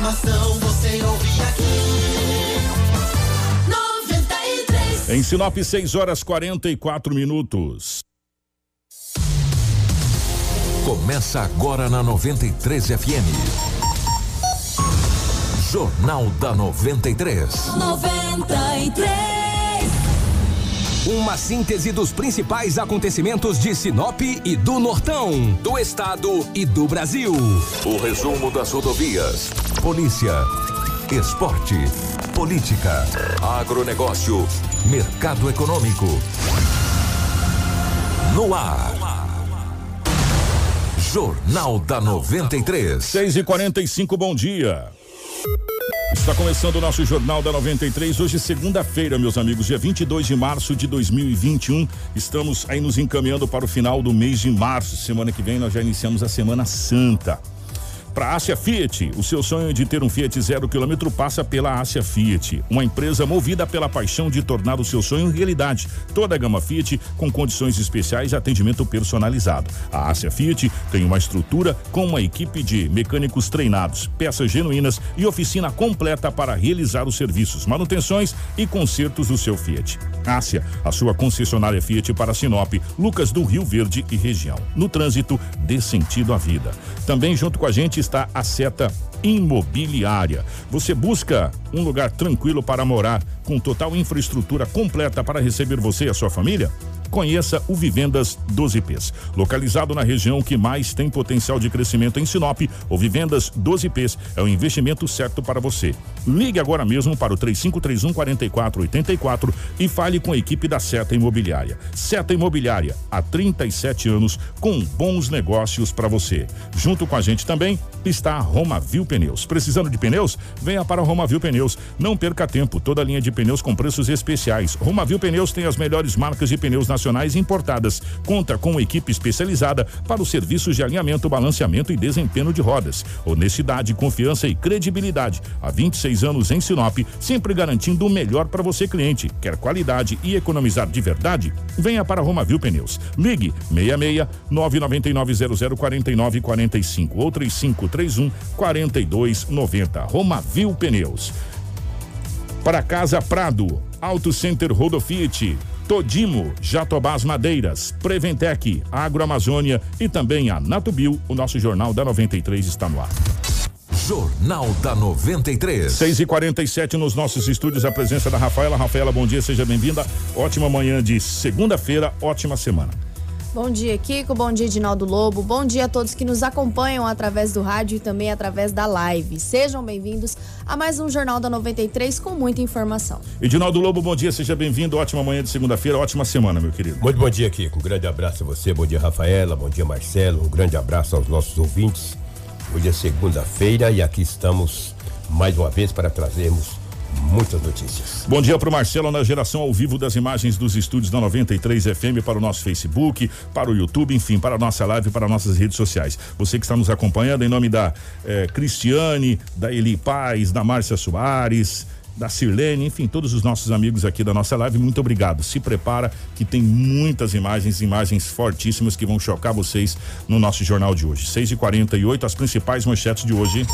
informação você ouve aqui. 93. Em Sinop, 6 horas 44 minutos. Começa agora na 93 FM. Jornal da 93. 93. Uma síntese dos principais acontecimentos de Sinop e do Nortão, do estado e do Brasil. O resumo das rodovias. Polícia. Esporte. Política. Agronegócio. Mercado econômico. No ar. Jornal da 93. 6 e 45 bom dia. Está começando o nosso Jornal da 93, hoje segunda-feira, meus amigos, dia 22 de março de 2021. Estamos aí nos encaminhando para o final do mês de março. Semana que vem nós já iniciamos a Semana Santa. Para a Ásia Fiat, o seu sonho de ter um Fiat zero quilômetro passa pela Ásia Fiat, uma empresa movida pela paixão de tornar o seu sonho realidade. Toda a gama Fiat com condições especiais e atendimento personalizado. A Ásia Fiat tem uma estrutura com uma equipe de mecânicos treinados, peças genuínas e oficina completa para realizar os serviços, manutenções e consertos do seu Fiat. Ásia, a sua concessionária Fiat para Sinop, Lucas do Rio Verde e região. No trânsito, dê sentido à vida. Também junto com a gente está a seta imobiliária. Você busca um lugar tranquilo para morar, com total infraestrutura completa para receber você e a sua família? Conheça o Vivendas 12Ps. Localizado na região que mais tem potencial de crescimento em Sinop, o Vivendas 12Ps é o investimento certo para você. Ligue agora mesmo para o 3531 4484 e fale com a equipe da Seta Imobiliária. Seta Imobiliária, há 37 anos, com bons negócios para você. Junto com a gente também está a Romavil Pneus. Precisando de pneus? Venha para Romavil Pneus. Não perca tempo, toda a linha de pneus com preços especiais. Romavil Pneus tem as melhores marcas de pneus nacionais importadas. Conta com equipe especializada para os serviços de alinhamento, balanceamento e desempenho de rodas. Honestidade, confiança e credibilidade. Há 26 anos em Sinop, sempre garantindo o melhor para você, cliente. Quer qualidade e economizar de verdade? Venha para Romavil Pneus. Ligue 66 999 00 49 45 ou 3531 4290. Romavil Pneus. Para Casa Prado, Auto Center Rodo Fiat, Todimo, Jatobás Madeiras, Preventec, Agroamazônia e também a Natubio, o nosso Jornal da 93 está no ar. Jornal da 93. 6 e 47 nos nossos estúdios, a presença da Rafaela. Rafaela, bom dia, seja bem-vinda. Ótima manhã de segunda-feira, ótima semana. Bom dia, Kiko. Bom dia, Edinaldo Lobo. Bom dia a todos que nos acompanham através do rádio e também através da live. Sejam bem-vindos a mais um Jornal da 93 com muita informação. Edinaldo Lobo, bom dia, seja bem-vindo. Ótima manhã de segunda-feira, ótima semana, meu querido. Muito bom dia, Kiko. Um grande abraço a você. Bom dia, Rafaela. Bom dia, Marcelo. Um grande abraço aos nossos ouvintes. Hoje é segunda-feira e aqui estamos mais uma vez para trazermos muitas notícias. Bom dia para o Marcelo na geração ao vivo das imagens dos estúdios da 93 FM para o nosso Facebook, para o YouTube, enfim, para a nossa live, para nossas redes sociais. Você que está nos acompanhando, em nome da eh, Cristiane, da Eli Paz, da Márcia Soares, da Sirlene, enfim, todos os nossos amigos aqui da nossa live, muito obrigado. Se prepara que tem muitas imagens, imagens fortíssimas que vão chocar vocês no nosso jornal de hoje. 6 e 48 as principais manchetes de hoje.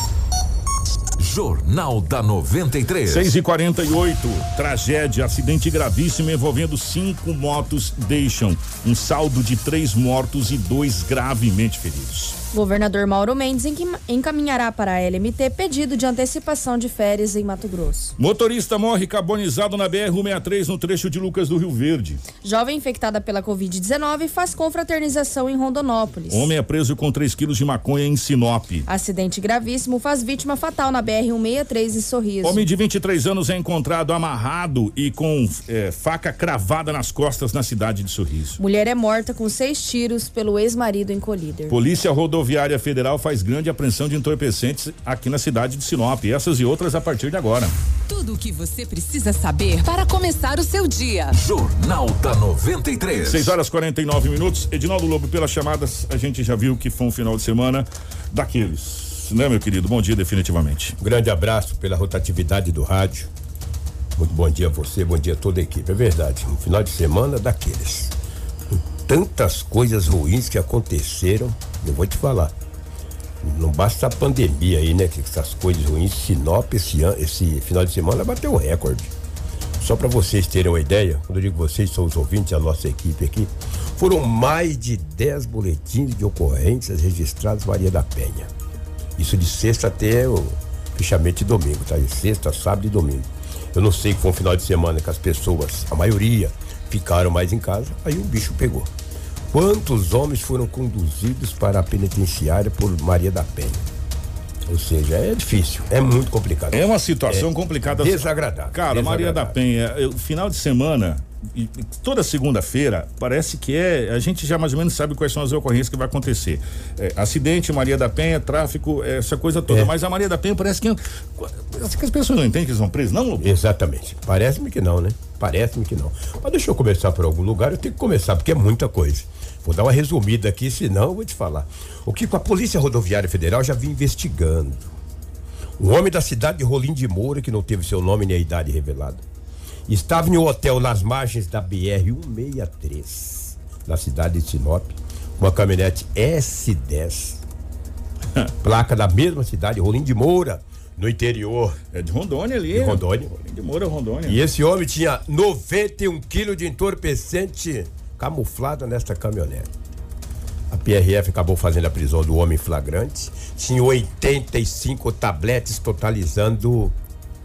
Jornal da 93. 6 e 48 tragédia, acidente gravíssimo envolvendo cinco motos deixam um saldo de três mortos e dois gravemente feridos. Governador Mauro Mendes encaminhará para a LMT pedido de antecipação de férias em Mato Grosso. Motorista morre carbonizado na BR-163 no trecho de Lucas do Rio Verde. Jovem infectada pela Covid-19 faz confraternização em Rondonópolis. Homem é preso com 3 quilos de maconha em Sinop. Acidente gravíssimo faz vítima fatal na BR-163 em Sorriso. Homem de 23 anos é encontrado amarrado e com eh, faca cravada nas costas na cidade de Sorriso. Mulher é morta com seis tiros pelo ex-marido Colíder. Polícia Rodoviária Federal faz grande apreensão de entorpecentes aqui na cidade de Sinop. Essas e outras a partir de agora. Tudo o que você precisa saber para começar o seu dia. Jornal da 93. 6 horas 49 minutos. Edinaldo Lobo, pelas chamadas, a gente já viu que foi um final de semana daqueles. Né, meu querido? Bom dia, definitivamente. Um grande abraço pela rotatividade do rádio. Muito bom dia a você, bom dia a toda a equipe. É verdade, um final de semana daqueles. Tantas coisas ruins que aconteceram, eu vou te falar. Não basta a pandemia aí, né? Que essas coisas ruins. Sinop esse, ano, esse final de semana bateu o recorde. Só para vocês terem uma ideia, quando eu digo vocês, são os ouvintes, a nossa equipe aqui, foram mais de 10 boletins de ocorrências registrados em Maria da Penha. Isso de sexta até o fechamento de domingo, tá? De sexta, sábado e domingo. Eu não sei que foi um final de semana que as pessoas, a maioria, ficaram mais em casa, aí o bicho pegou. Quantos homens foram conduzidos para a penitenciária por Maria da Penha? Ou seja, é difícil, é muito complicado. É uma situação complicada. Desagradável. Cara, Maria da desagradável. Penha, o final de semana, e toda segunda-feira, parece que é. A gente já mais ou menos sabe quais são as ocorrências que vai acontecer. É, acidente, Maria da Penha, tráfico, essa coisa toda. É. Mas a Maria da Penha parece que. Parece que as pessoas não entendem que eles vão presos, não, Lobo? Exatamente. Parece-me que não, né? Parece-me que não. Mas deixa eu começar por algum lugar, eu tenho que começar, porque é muita coisa. Vou dar uma resumida aqui, senão eu vou te falar. O que a Polícia Rodoviária Federal já vinha investigando. Um homem da cidade de Rolim de Moura, que não teve seu nome nem a idade revelada, estava em um hotel nas margens da BR-163, na cidade de Sinop, com uma caminhonete S10, placa da mesma cidade, Rolim de Moura, no interior É de Rondônia ali. de Rondônia. De Moura, Rondônia. E esse homem tinha 91 quilos de entorpecente camuflado nesta caminhonete. A PRF acabou fazendo a prisão do homem em flagrante. Tinha 85 tabletes, totalizando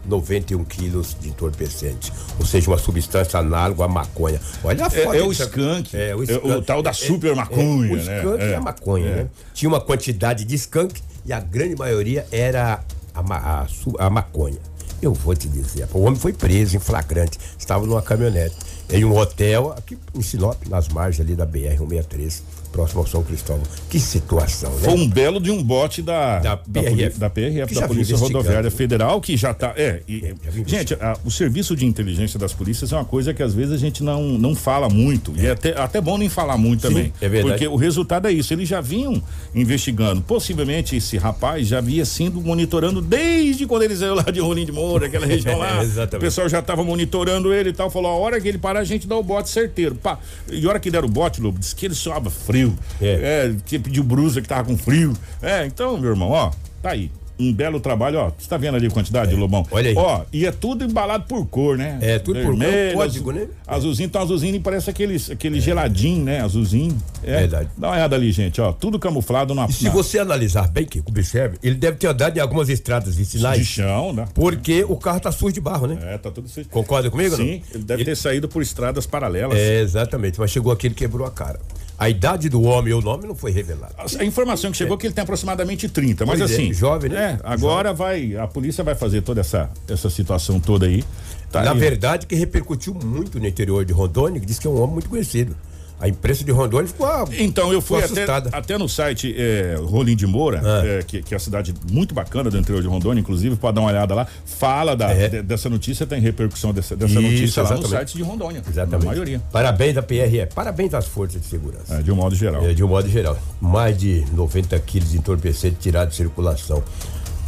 91 quilos de entorpecente. Ou seja, uma substância análoga à maconha. Olha a É- foto é o dessa- skunk. É, o, É skunk. o tal da super maconha, o né? skunk é, É. a maconha, É. né? Tinha uma quantidade de skunk e a grande maioria era a, a su- a maconha. Eu vou te dizer, o homem foi preso em flagrante, estava numa caminhonete, em um hotel aqui em Sinop, nas margens ali da BR-163, próximo ao São Cristóvão. Que situação, né? Foi um belo de um bote da, Da PRF, da, PRF, da já vem Polícia. Rodoviária Federal, que já tá. É, e- vem gente, a- o serviço de inteligência das polícias é uma coisa que às vezes a gente não, não fala muito. E é até, até bom nem falar muito também. é verdade. Porque o resultado é isso. Eles já vinham investigando. Possivelmente esse rapaz já havia sido monitorando desde quando ele saiu lá de Rolim de Moura, aquela região lá. Exatamente. O pessoal já estava monitorando ele e tal. Falou: a hora que ele parar, a gente dá o bote certeiro. Pá. E a hora que deram o bote, Lobo, disse que ele soava frio. É. É, que pediu brusa que tava com frio. É, então, meu irmão, ó, tá aí. Um belo trabalho, ó. Você tá vendo ali a quantidade, Lobão? olha aí. Ó, e é tudo embalado por cor, né? É, tudo por cor, Vermelho, código, azul- né? Azulzinho, então azulzinho parece aqueles, aquele geladinho, né? Azulzinho. É. Verdade. Dá uma olhada ali, gente, ó. Tudo camuflado na, E se na- você analisar bem, que observe, ele deve ter andado em algumas estradas de vicinais, chão, né? porque o carro tá sujo de barro, né? É, tá tudo sujo. Concorda comigo? não? Sim, ele deve ter saído por estradas paralelas. É, exatamente, mas chegou aqui ele quebrou a cara. A idade do homem e o nome não foi revelado. A informação que chegou é que ele tem aproximadamente 30, mas Pois é, assim. jovem, né? É, agora vai. A polícia vai fazer toda essa, essa situação toda aí. Tá Na aí. verdade, que repercutiu muito no interior de Rondônia, que diz que é um homem muito conhecido. A imprensa de Rondônia ficou. ah, Então, eu fui até, até no site é, Rolim de Moura, Ah. é, que, que é uma cidade muito bacana do interior de Rondônia, inclusive, pode dar uma olhada lá. Fala da, É. de- dessa notícia, tem repercussão dessa, dessa Isso, notícia lá no exatamente. site de Rondônia. Exatamente. Maioria. Parabéns à PRE, parabéns às forças de segurança. É, de um modo geral. É, de um modo geral. Mais de 90 quilos de entorpecente tirado de circulação.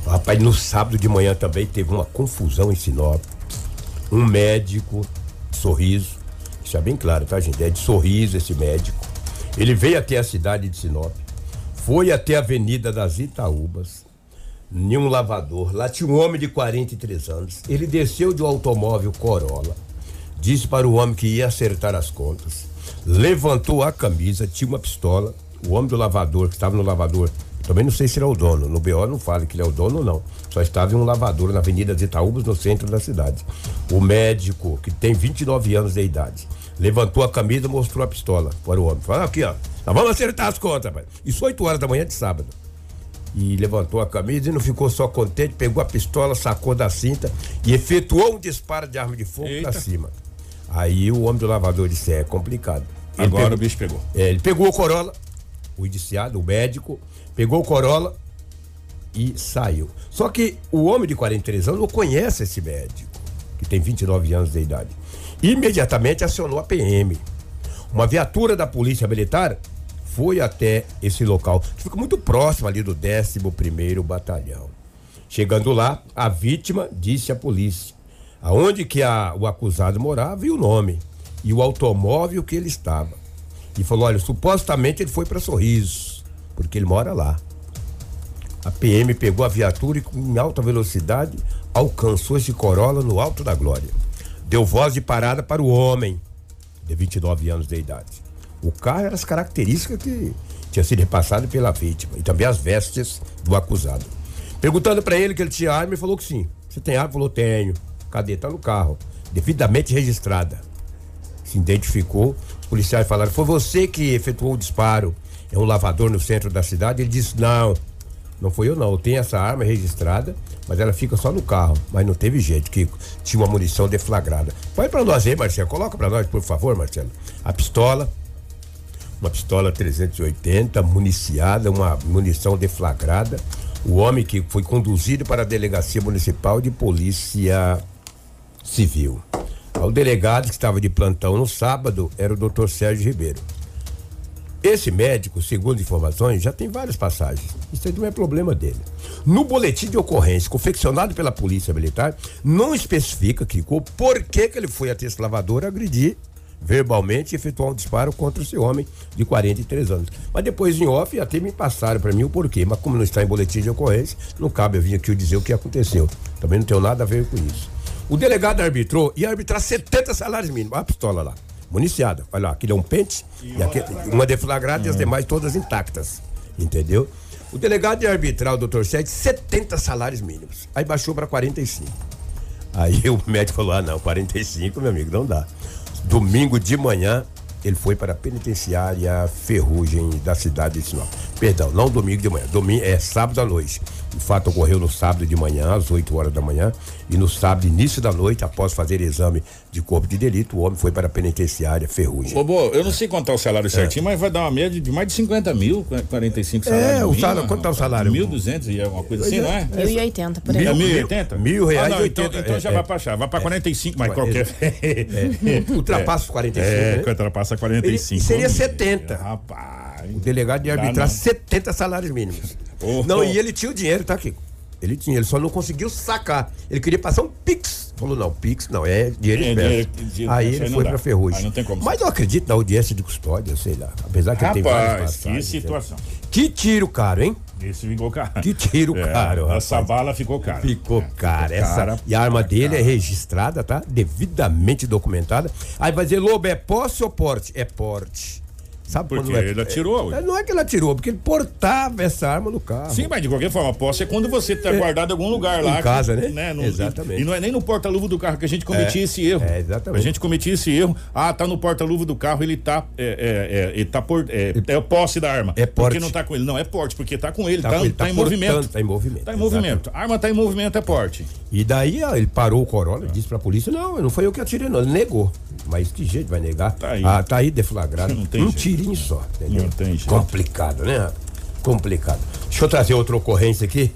Rapaz, no sábado de manhã também teve uma confusão em Sinop. Um médico, sorriso, é bem claro, tá, gente? É de sorriso esse médico. Ele veio até a cidade de Sinop, foi até a Avenida das Itaúbas, em um lavador. Lá tinha um homem de 43 anos. Ele desceu de um automóvel Corolla, disse para o homem que ia acertar as contas, levantou a camisa, tinha uma pistola. O homem do lavador, que estava no lavador, também não sei se ele é o dono. No BO não fala que ele é o dono ou não. Só estava em um lavador na Avenida das Itaúbas, no centro da cidade. O médico, que tem 29 anos de idade, levantou a camisa e mostrou a pistola para o homem. Falou: aqui, ó, nós vamos acertar as contas, rapaz. Isso 8 horas da manhã de sábado e levantou a camisa e não ficou só contente, pegou a pistola, sacou da cinta e efetuou um disparo de arma de fogo Eita. pra cima. Aí o homem do lavador disse: é complicado. Ele Agora pegou- o bicho pegou. é, ele pegou o Corolla, o indiciado, o médico, pegou o Corolla e saiu. Só que o homem de 43 anos não conhece esse médico, que tem 29 anos de idade. Imediatamente acionou a PM. Uma viatura da Polícia Militar foi até esse local, que fica muito próximo ali do 11º Batalhão. Chegando lá, a vítima disse à polícia aonde que a- o acusado morava e o nome e o automóvel que ele estava. E falou: olha, supostamente ele foi para Sorriso, porque ele mora lá. A PM pegou a viatura e, em alta velocidade, alcançou esse Corolla no Alto da Glória. Deu voz de parada para o homem, de 29 anos de idade. O carro era as características que tinha sido repassado pela vítima e também as vestes do acusado. Perguntando para ele que ele tinha arma, ele falou que sim. Você tem arma? Falou, tenho. Cadê? Tá no carro. Devidamente registrada. Se identificou. Os policiais falaram, foi você que efetuou o disparo. É um lavador no centro da cidade. Ele disse, não. Não foi eu não. Eu tenho essa arma registrada, mas ela fica só no carro. Mas não teve jeito, que tinha uma munição deflagrada. Põe pra nós aí, Marcelo. Coloca pra nós, por favor, Marcelo. A pistola, uma pistola 380 municiada, uma munição deflagrada. O homem que foi conduzido para a delegacia municipal de polícia civil. O delegado que estava de plantão no sábado era o doutor Sérgio Ribeiro. Esse médico, segundo informações, já tem várias passagens. Isso aí não é problema dele. No boletim de ocorrência confeccionado pela Polícia Militar, não especifica, Kiko, por que, que ele foi até esse lavador agredir verbalmente e efetuar um disparo contra esse homem de 43 anos. Mas depois em off até me passaram para mim o porquê. Mas como não está em boletim de ocorrência, não cabe eu vir aqui dizer o que aconteceu. Também não tenho nada a ver com isso. O delegado arbitrou e arbitrar 70 salários mínimos. Olha a pistola lá. Municiada. Olha lá, aquele é um pente, e aquele, uma deflagrada e as demais todas intactas. Entendeu? O delegado de arbitrar, o doutor Sérgio, 70 salários mínimos. Aí baixou para 45. Aí o médico falou: ah, não, 45, meu amigo, não dá. Domingo de manhã, ele foi para a penitenciária Ferrugem da cidade de Sinop. Perdão, não domingo de manhã, domingo, é sábado à noite. O fato ocorreu no sábado de manhã, às 8 horas da manhã, e no sábado, início da noite, após fazer exame de corpo de delito, o homem foi para a penitenciária Ferrugem. Ô, Bo, eu não sei contar o salário certinho, mas vai dar uma média de mais de 50 mil, 45 salários. É, o mínimos, salário- quanto tá o salário? 1.200 e alguma coisa assim, não é? 1.080 por aí. É Mil- 1.080? mil reais ah, não, e então, 80, então é, já é. vai achar, vai pra 45, mas É, qualquer. É, ultrapassa os 45, É, né? que ultrapassa 45. Ele- seria 70. Rapaz. O delegado de Dá arbitrar não. 70 salários mínimos. Oh, não, e ele tinha o dinheiro, tá, Kiko? Ele tinha, ele só não conseguiu sacar. Ele queria passar um Pix. Falou, não, Pix não, é dinheiro É, espécie. dinheiro- Aí ele foi pra Ferrugem. Aí não tem como Mas eu acredito na audiência de custódia, sei lá. Apesar que ele tem várias Rapaz, passagens. que situação. né? Que tiro caro, hein? Esse ficou caro. Que tiro É, caro, Essa rapaz. bala ficou cara. Ficou cara. Essa, cara, e a arma ficou dele é cara. registrada, tá? Devidamente documentada. Aí vai dizer, Lobo, é posse ou porte? É porte. Sabe Porque quando é- ele atirou, É, não é que ele atirou, porque ele portava essa arma no carro. Sim, mas de qualquer forma, posse é quando você tá guardado em algum lugar lá. Em casa, né? Não- Exatamente. E não é nem no porta-luva do carro que a gente cometia É, esse erro. é, exatamente. A gente cometia esse erro. Ah, tá no porta-luva do carro, ele tá. É, é, é, ele tá por, é, é posse da arma. É porte. Porque não tá com ele. Não, é porte, porque tá com ele. Tá, Tá com ele, tá tá em portando, movimento. tá em movimento, Tá em movimento. A arma tá em movimento, é porte. E daí ó, ele parou o Corolla e disse pra polícia: Não, não foi eu que atirei, não. Ele negou. Mas que jeito vai negar? Tá aí. Ah, tá aí deflagrado. Não tem um jeito. Tirinho só. Entendeu? Complicado, né? Complicado. Deixa eu trazer outra ocorrência aqui.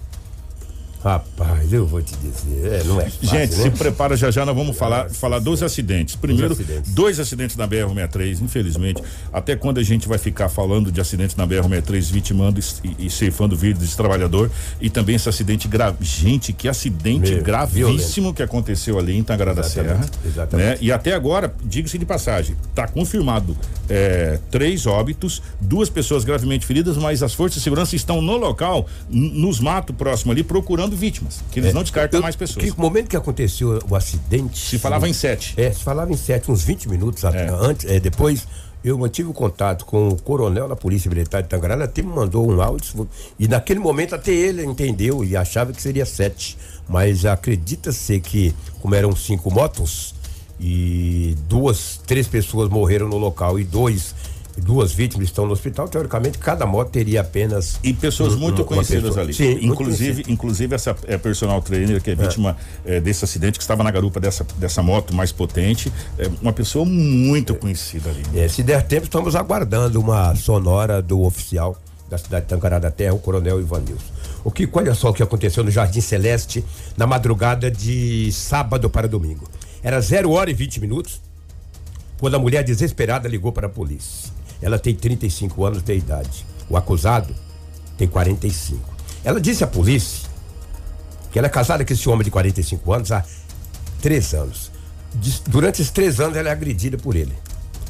Rapaz, eu vou te dizer, é, não é fácil, Gente, né? se prepara já já, nós vamos falar, falar dos acidentes. Primeiro, acidentes. dois acidentes na BR-63, infelizmente. Até quando a gente vai ficar falando de acidentes na BR-63, vitimando e, e ceifando vidas de trabalhador. E também esse acidente grave. Gente, que acidente Meu, gravíssimo que aconteceu ali em Tangará da Serra. Exatamente. Né? E até agora, diga-se de passagem, está confirmado é, três óbitos, duas pessoas gravemente feridas, mas as forças de segurança estão no local, nos matos próximo ali, procurando vítimas. Que eles não descartam É, Eu- mais pessoas. Que, no momento que aconteceu o acidente. Se falava em sete. É, se falava em sete, uns 20 minutos É. antes, é, depois eu mantive o contato com o coronel da Polícia Militar de Tangará, ele até me mandou um áudio, e naquele momento até ele entendeu e achava que seria sete. Mas acredita-se que, como eram cinco motos, e duas, três pessoas morreram no local e dois. Duas vítimas estão no hospital. Teoricamente, cada moto teria apenas. E pessoas um- muito conhecidas pessoa. ali. Sim, inclusive, inclusive essa é, personal trainer que é vítima é, desse acidente, que estava na garupa dessa, dessa moto mais potente, é uma pessoa muito conhecida ali. É, se der tempo, estamos aguardando uma sonora do oficial da cidade de Tancará da Terra, o Coronel Ivanilson. O que, olha só o que aconteceu no Jardim Celeste na madrugada de sábado para domingo. Era 0 hora e 20 minutos, quando a mulher desesperada ligou para a polícia. Ela tem 35 anos de idade. O acusado tem 45. Ela disse à polícia que ela é casada com esse homem de 45 anos há três anos. Durante esses três anos ela é agredida por ele.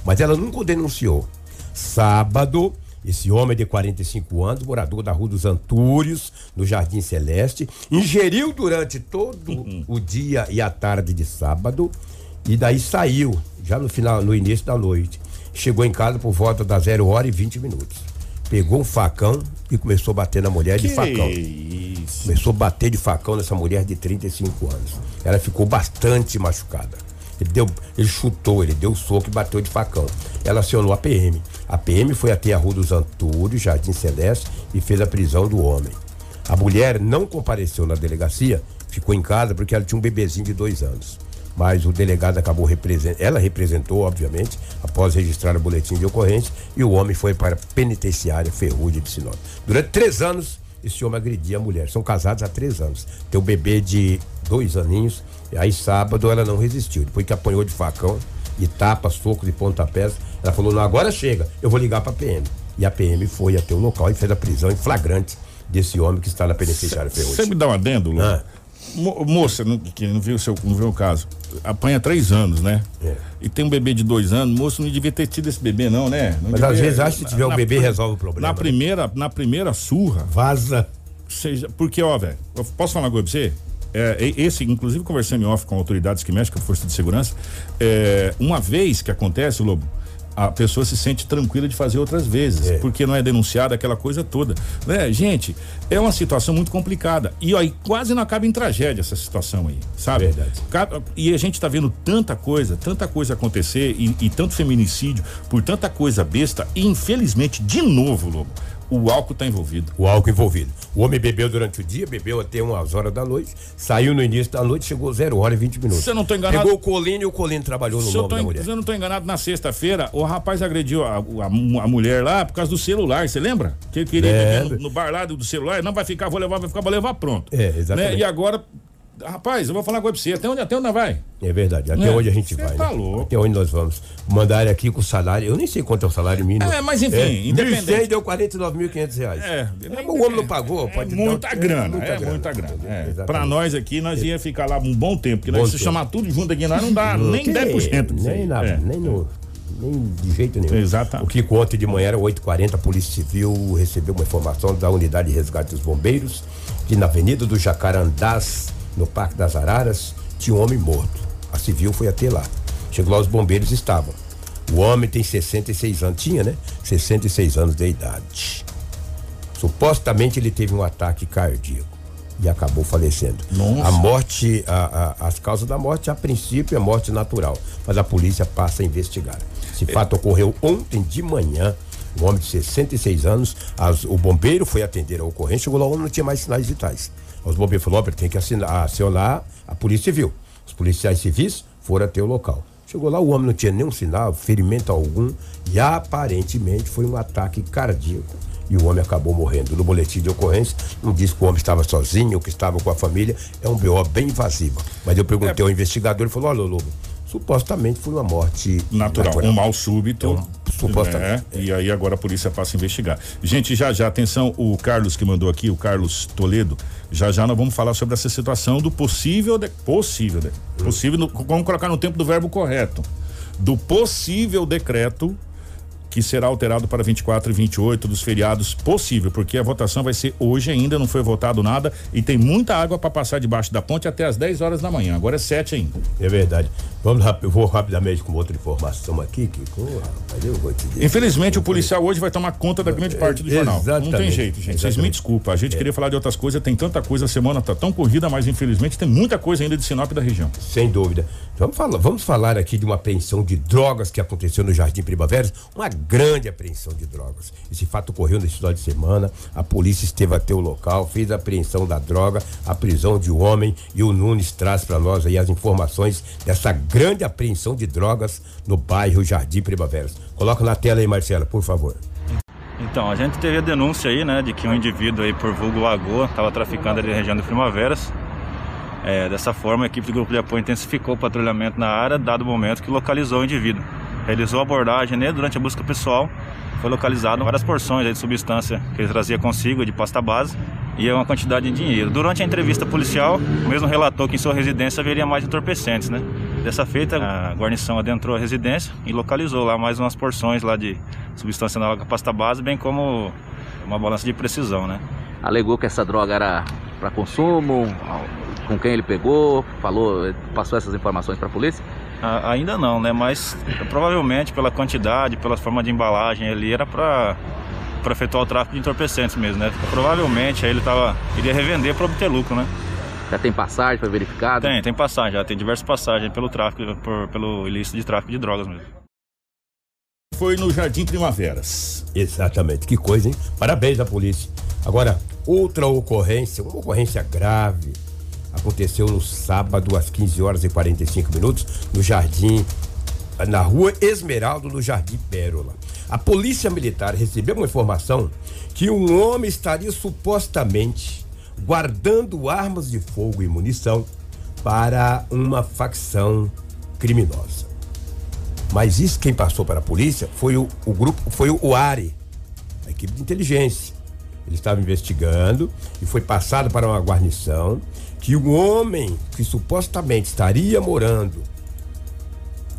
Mas ela nunca o denunciou. Sábado, Esse homem de 45 anos, morador da Rua dos Antúrios, no Jardim Celeste, ingeriu durante todo o dia e a tarde de sábado e daí saiu, já no final, no início da noite. Chegou em casa por volta das 0 hora e 20 minutos. Pegou um facão e começou a bater na mulher de facão. isso. Começou a bater de facão nessa mulher de 35 anos. Ela ficou bastante machucada. Ele, deu, ele chutou, ele deu soco e bateu de facão. Ela acionou a PM. A PM foi até a Rua dos Antúrios, Jardim Celeste, e fez a prisão do homem. A mulher não compareceu na delegacia, ficou em casa porque ela tinha um bebezinho de dois anos. Mas o delegado acabou representando, ela representou, obviamente, após registrar o boletim de ocorrência, e o homem foi para a penitenciária Ferrugem de Sinop. Durante três anos, esse homem agredia a mulher. São casados há três anos. Tem um bebê de dois aninhos. E aí, sábado, ela não resistiu. Depois que apanhou de facão, e tapa, socos e pontapés, ela falou: não, agora chega, eu vou ligar para a PM. E a PM foi até o local e fez a prisão em flagrante desse homem que está na penitenciária Você Ferrugem. me dá um adendo, Lu? Ah. Mo- moça, não- que não viu, o seu, não viu o caso, apanha três anos, né? É. E tem um bebê de dois anos, moço, não devia ter tido esse bebê, não, né? Não Mas devia- às vezes acha que se tiver um na- bebê na- resolve o problema. Na né? primeira, na primeira surra, Vaza. seja, porque, ó, velho, posso falar uma coisa pra você? É, esse, inclusive conversando em off com autoridades que mexem com a Força de Segurança, é, uma vez que acontece, Lobo, a pessoa se sente tranquila de fazer outras vezes, É. porque não é denunciada aquela coisa toda. Né? Gente, é uma situação muito complicada. E aí quase não acaba em tragédia essa situação aí, sabe? Verdade. E a gente tá vendo tanta coisa, tanta coisa acontecer e, e tanto feminicídio por tanta coisa besta, e infelizmente, de novo, Lobo, o álcool tá envolvido. O álcool envolvido. O homem bebeu durante o dia, bebeu até umas horas da noite, saiu no início da noite, chegou 0 hora e 20 minutos. Se eu não tô enganado- Pegou o colino e o colino trabalhou no nome tô, da mulher. se eu não tô enganado, na sexta-feira, o rapaz agrediu a, a- a mulher lá por causa do celular, você lembra? Que ele queria no, no bar lá do, do celular, não vai ficar, vou levar, vai ficar, vou levar pronto. É, exatamente. Né? E agora, rapaz, eu vou falar pra você, até onde, até onde vai? É verdade, até Né? onde a gente Cê vai. tá né? louco. Até onde nós vamos. Mandaram aqui com o salário, eu nem sei quanto é o salário mínimo. É, mas enfim, independente. 1.100 deu 49.500 reais. É, É, o homem não pagou, É pode muita é grana, muita é grana. muita grana. É. Pra nós aqui, nós ia ficar lá um bom tempo, porque Bom nós se chamar tudo junto aqui, nós não dá nem Que- 10%. disso Nem nada, É. nem no. Nem de jeito nenhum. Exatamente. O que ontem de manhã era 8h40, a Polícia Civil recebeu uma informação da unidade de resgate dos bombeiros que na Avenida do Jacarandás, no Parque das Araras, tinha um homem morto. A civil foi até lá. Chegou lá, os bombeiros estavam. O homem tem 66 anos, tinha, né? 66 anos de idade. Supostamente ele teve um ataque cardíaco e acabou falecendo. Nossa. A morte, a- a- as causas da morte, a princípio, é morte natural, mas a polícia passa a investigar. Esse fato ocorreu ontem de manhã. Um homem de 66 anos, as- o bombeiro foi atender a ocorrência, chegou lá, o homem não tinha mais sinais vitais. Os bombeiros falaram, "Ó, tem que assinar- acionar a polícia civil. Os policiais civis foram até o local. Chegou lá, o homem não tinha nenhum sinal, ferimento algum, e aparentemente foi um ataque cardíaco. E o homem acabou morrendo. No boletim de ocorrência, não diz que o homem estava sozinho, que estava com a família. É um BO bem invasivo. Mas eu perguntei ao investigador, ele falou: olha, Lobo, supostamente foi uma morte Natural, um mal súbito. Então, supostamente. É, e aí agora a polícia passa a investigar. Gente, já já, atenção, o Carlos que mandou aqui, o Carlos Toledo, já já nós vamos falar sobre essa situação do possível, de- possível, de- possível, no- vamos colocar no tempo do verbo correto, do possível decreto que será alterado para 24 e 28 dos feriados possível, porque a votação vai ser hoje ainda, não foi votado nada e tem muita água para passar debaixo da ponte até as 10 horas da manhã. Agora é 7 ainda. É verdade. Vamos vou rapidamente com outra informação aqui, que rapaz, eu vou te dizer. Infelizmente, o policial hoje vai tomar conta da grande parte do jornal. Não tem Exatamente. jeito, gente. Vocês me Exatamente. desculpem. A gente queria falar de outras coisas, tem tanta coisa, a semana tá tão corrida, mas infelizmente tem muita coisa ainda de Sinop da região. Sem dúvida. Vamos falar, vamos falar aqui de uma apreensão de drogas que aconteceu no Jardim Primavera, uma grande apreensão de drogas. Esse fato ocorreu nesse final de semana. A polícia esteve até o local, fez a apreensão da droga, a prisão de um homem e o Nunes traz para nós aí as informações dessa grande apreensão de drogas no bairro Jardim Primavera. Coloca na tela aí, Marcela, por favor. Então, a gente teve a denúncia aí, né, de que um indivíduo aí por vulgo Lagoa estava traficando ali na região de Primaveras. É, dessa forma, a equipe do grupo de apoio intensificou o patrulhamento na área, dado o momento que localizou o indivíduo. Realizou a abordagem nele durante a busca pessoal. Foi localizado várias porções de substância que ele trazia consigo, de pasta base, e uma quantidade de dinheiro. Durante a entrevista policial, o mesmo relatou que em sua residência haveria mais entorpecentes, né? Dessa feita, a guarnição adentrou a residência e localizou lá mais umas porções lá de substância análoga à pasta base, bem como uma balança de precisão, né? Alegou que essa droga era para consumo, com quem ele pegou, falou, passou essas informações para a polícia? A, ainda não, né? Mas provavelmente pela quantidade, pela forma de embalagem ali, era para para efetuar o tráfico de entorpecentes mesmo, né? Provavelmente aí ele tava iria revender para obter lucro, né? Já tem passagem, foi verificado? Tem, tem passagem, já tem diversas passagens pelo tráfico, por, pelo ilícito de tráfico de drogas mesmo. Foi no Jardim Primaveras. Exatamente, que coisa, hein? Parabéns à polícia. Agora, outra ocorrência, uma ocorrência grave, aconteceu no sábado às 15 horas e 45 minutos no Jardim, na rua Esmeraldo, no Jardim Pérola. A polícia militar recebeu uma informação que um homem estaria supostamente guardando armas de fogo e munição para uma facção criminosa. Mas isso quem passou para a polícia foi o, o grupo, foi o ARE, a equipe de inteligência. Ele estava investigando e foi passado para uma guarnição que o homem que supostamente estaria morando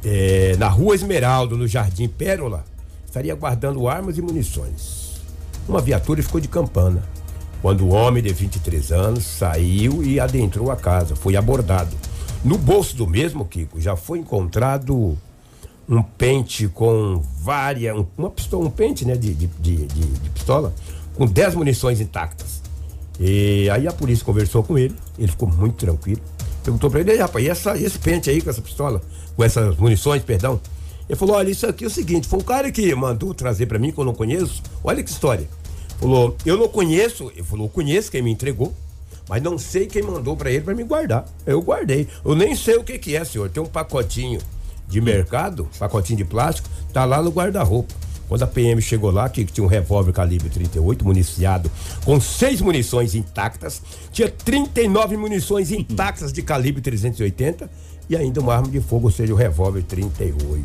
é, na Rua Esmeralda, no Jardim Pérola, estaria guardando armas e munições. Uma viatura ficou de campana. Quando o homem de 23 anos saiu e adentrou a casa, foi abordado. No bolso do mesmo, Kiko, já foi encontrado um pente com várias. Uma pistola, um pente, né, de, de, de, de pistola, com 10 munições intactas. E aí a polícia conversou com ele, ele ficou muito tranquilo. Perguntou pra ele, rapaz, e essa, esse pente aí com essa pistola, com essas munições, perdão? Ele falou: olha, isso aqui é o seguinte, foi um cara que mandou trazer para mim, que eu não conheço. Olha que história. Falou, eu não conheço. Ele falou, conheço quem me entregou, mas não sei quem mandou para ele para me guardar. Eu guardei. Eu nem sei o que, que é, senhor. Tem um pacotinho de mercado, pacotinho de plástico, tá lá no guarda-roupa. Quando a PM chegou lá, que tinha um revólver calibre 38 municiado com seis munições intactas, tinha 39 munições intactas de calibre 380 e ainda uma arma de fogo, ou seja, o revólver 38.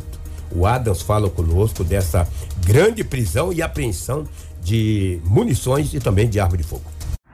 O Adams fala conosco dessa grande prisão e apreensão de munições e também de arma de fogo.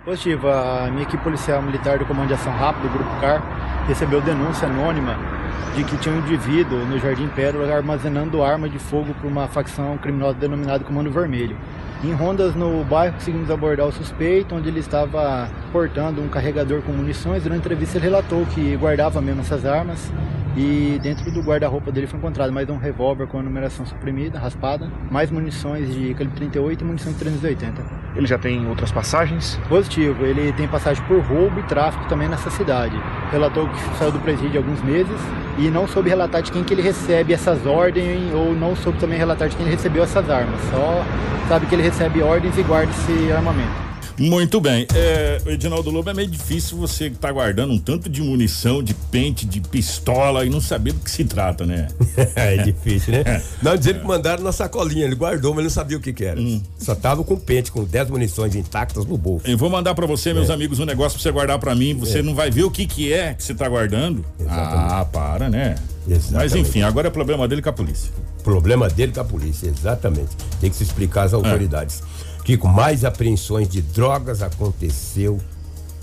Positivo, a minha equipe policial militar do Comando de Ação Rápida, Grupo CAR, recebeu denúncia anônima de que tinha um indivíduo no Jardim Pérola armazenando arma de fogo para uma facção criminosa denominada Comando Vermelho. Em rondas no bairro, conseguimos abordar o suspeito, onde ele estava portando um carregador com munições. Durante a entrevista, ele relatou que guardava mesmo essas armas e dentro do guarda-roupa dele foi encontrado mais um revólver com a numeração suprimida, raspada, mais munições de calibre 38 e munições de 380. Ele já tem outras passagens? Positivo, ele tem passagem por roubo e tráfico também nessa cidade. Relatou que saiu do presídio há alguns meses e não soube relatar de quem que ele recebe essas ordens ou não soube também relatar de quem ele recebeu essas armas. Só sabe que ele recebe ordens e guarda esse armamento. Muito bem. É, Edinaldo Lobo, é meio difícil você estar tá guardando um tanto de munição, de pente, de pistola e não saber do que se trata, né? é difícil, né? É. Não, dizer que mandaram na sacolinha, ele guardou, mas não sabia o que, que era. Hum. Só tava com pente, com 10 munições intactas no bolso. Eu vou mandar para você, meus é. amigos, um negócio pra você guardar para mim. Você é. não vai ver o que que é que você tá guardando. Exatamente. Ah, para, né? Exatamente. Mas enfim, agora é problema dele com a polícia. Problema dele com a polícia, exatamente. Tem que se explicar às autoridades. Kiko, mais apreensões de drogas aconteceu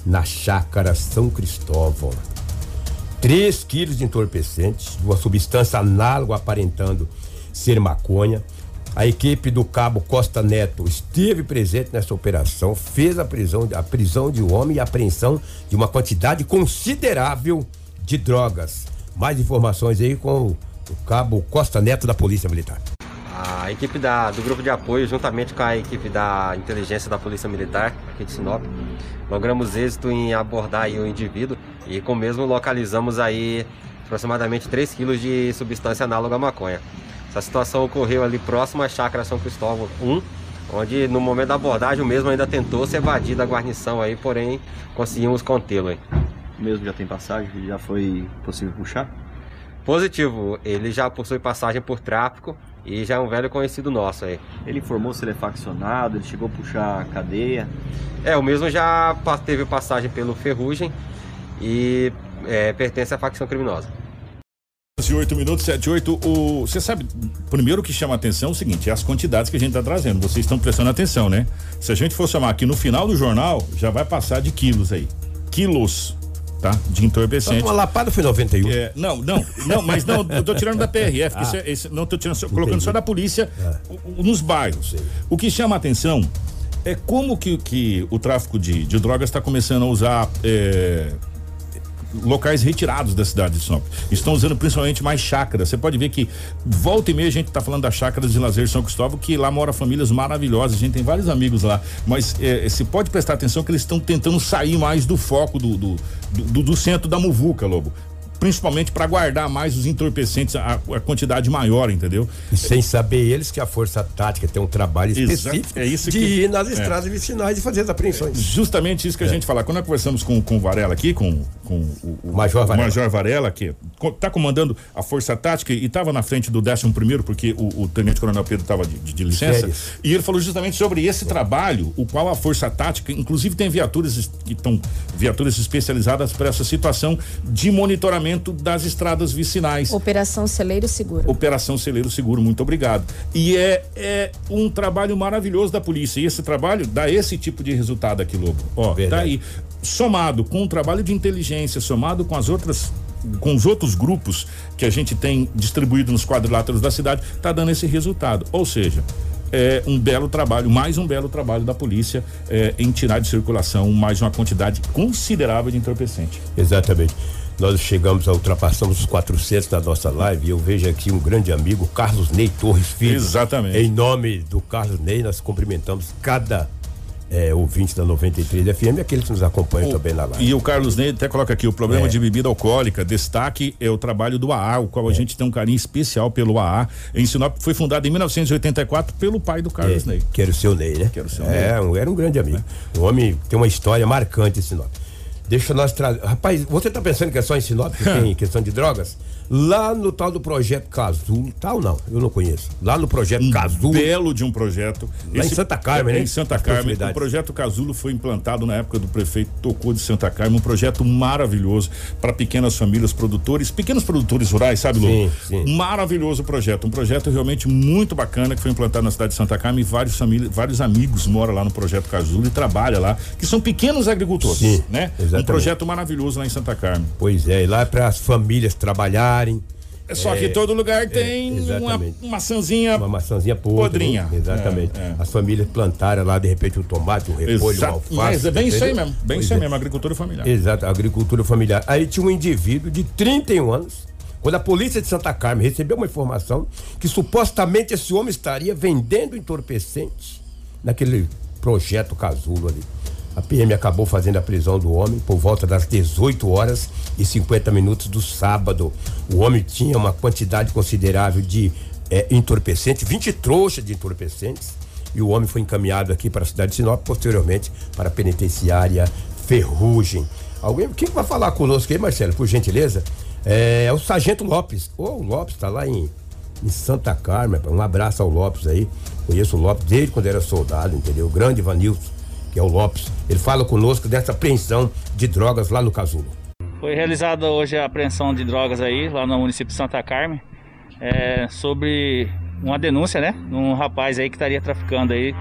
na chácara São Cristóvão. 3 quilos de entorpecentes, uma substância análoga aparentando ser maconha. A equipe do cabo Costa Neto esteve presente nessa operação, fez a prisão, a prisão de um homem e a apreensão de uma quantidade considerável de drogas. Mais informações aí com o cabo Costa Neto da Polícia Militar. A equipe da, do grupo de apoio, juntamente com a equipe da inteligência da Polícia Militar, aqui de Sinop, logramos êxito em abordar o indivíduo e com o mesmo localizamos aí aproximadamente 3 quilos de substância análoga à maconha. Essa situação ocorreu ali próximo à chácara São Cristóvão 1, onde no momento da abordagem o mesmo ainda tentou se evadir da guarnição aí, porém conseguimos contê-lo aí. O mesmo já tem passagem, já foi possível puxar? Positivo, ele já possui passagem por tráfico e já é um velho conhecido nosso aí. Ele informou se ele é faccionado, ele chegou a puxar a cadeia? É, o mesmo já teve passagem pelo Ferrugem e é, pertence à facção criminosa. 8 minutos, 7, 8. O, você sabe, primeiro que chama atenção é o seguinte: é as quantidades que a gente está trazendo. Vocês estão prestando atenção, né? Se a gente for chamar aqui no final do jornal, já vai passar de quilos aí. Quilos. Tá? De entorpecente. Uma lapada foi 91. É, não, não, não, mas não, eu tô tirando da PRF, Ah. esse é- esse- não tô tirando, só- colocando só da polícia o- nos bairros. O que chama a atenção é como que, que o tráfico de, de drogas está começando a usar é, locais retirados da cidade de Sinop. Estão usando principalmente mais chácaras. Você pode ver que volta e meia a gente está falando das chácaras de lazer São Cristóvão, que lá mora famílias maravilhosas. A gente tem vários amigos lá. Mas é, você pode prestar atenção que eles estão tentando sair mais do foco do, do, do, do centro da muvuca, Lobo. Principalmente para guardar mais os entorpecentes, a, a quantidade maior, entendeu? E sem saber eles que a Força Tática tem um trabalho Exato, específico é isso de que- ir nas é. estradas vicinais e fazer as apreensões. Justamente isso que a É. gente fala. Quando nós conversamos com, com o Varela aqui, com, com o, o Major Varela. Major Varela, que está comandando a Força Tática e estava na frente do 11 primeiro, porque o, o Tenente Coronel Pedro estava de, de- de licença. E ele falou justamente sobre esse trabalho, o qual a Força Tática, inclusive tem viaturas que estão viaturas especializadas para essa situação de monitoramento das estradas vicinais. Operação Celeiro Seguro. Operação Celeiro Seguro, muito obrigado. E é, é um trabalho maravilhoso da polícia. E esse trabalho dá esse tipo de resultado aqui, Lobo. Ó, tá aí. Somado com o trabalho de inteligência, somado com as outras. Com os outros grupos que a gente tem distribuído nos quadriláteros da cidade, tá dando esse resultado. Ou seja, é um belo trabalho, mais um belo trabalho da polícia é, em tirar de circulação mais uma quantidade considerável de entorpecente. Exatamente. Nós chegamos a ultrapassamos os 400 na nossa live e eu vejo aqui um grande amigo, Carlos Ney Torres Filho. Exatamente. Em nome do Carlos Ney, nós cumprimentamos cada eh, ouvinte da 93 FM e aqueles que nos acompanham também na live. E o Carlos Ney até coloca aqui o problema É. de bebida alcoólica. Destaque é o trabalho do AA, o qual a gente tem um carinho especial pelo AA. Em Sinop foi fundado em 1984 pelo pai do Carlos É, Ney. Que era o seu Ney, né? Que era o seu é, Ney. um- era um grande amigo. Um homem que tem uma história marcante em Sinop. Deixa nós trazer. Rapaz, você tá pensando que é só em Sinop que tem questão de drogas? Lá no tal do projeto Casulo, tal não, eu não conheço. Lá no projeto Casulo. Belo de um projeto. Lá em Santa Carmen, é, né? Em Santa Carmen. O projeto Casulo foi implantado na época do prefeito Tocou de Santa Carmen. Um projeto maravilhoso para pequenas famílias, produtores, pequenos produtores rurais, sabe, Lu? Sim, Maravilhoso projeto. Um projeto realmente muito bacana que foi implantado na cidade de Santa Carmen e vários famílias, vários amigos moram lá no projeto Casulo e trabalham lá, que são pequenos agricultores, Sim, né? Um exatamente. projeto maravilhoso lá em Santa Carmen. Pois é, e lá é para as famílias trabalharem. É só que todo lugar tem uma exatamente. maçãzinha Uma maçãzinha podre. podrinha. né? Exatamente. É, é. As famílias plantaram lá, de repente, um tomate, um repolho, Exato. um alface. Mas é bem isso aí mesmo, bem isso aí é. mesmo, agricultura familiar. Exato, agricultura familiar. Aí tinha um indivíduo de 31 anos, quando a polícia de Santa Carmen recebeu uma informação que supostamente esse homem estaria vendendo entorpecente naquele projeto casulo ali. A PM acabou fazendo a prisão do homem por volta das 18 horas e 50 minutos do sábado. O homem tinha uma quantidade considerável de eh, entorpecente, 20 trouxas de entorpecentes, e o homem foi encaminhado aqui para a cidade de Sinop, posteriormente para a penitenciária Ferrugem. Alguém, quem vai falar conosco aí, Marcelo, por gentileza? É, é o Sargento Lopes. Ô, o Lopes está lá em, em Santa Carmen. Um abraço ao Lopes aí. Conheço o Lopes desde quando era soldado, entendeu? Grande Vanilson, que é o Lopes. Ele fala conosco dessa apreensão de drogas lá no Casulo. Foi realizada hoje a apreensão de drogas aí, lá no município de Santa Carmen, é, sobre uma denúncia, né? Um rapaz aí que estaria traficando aí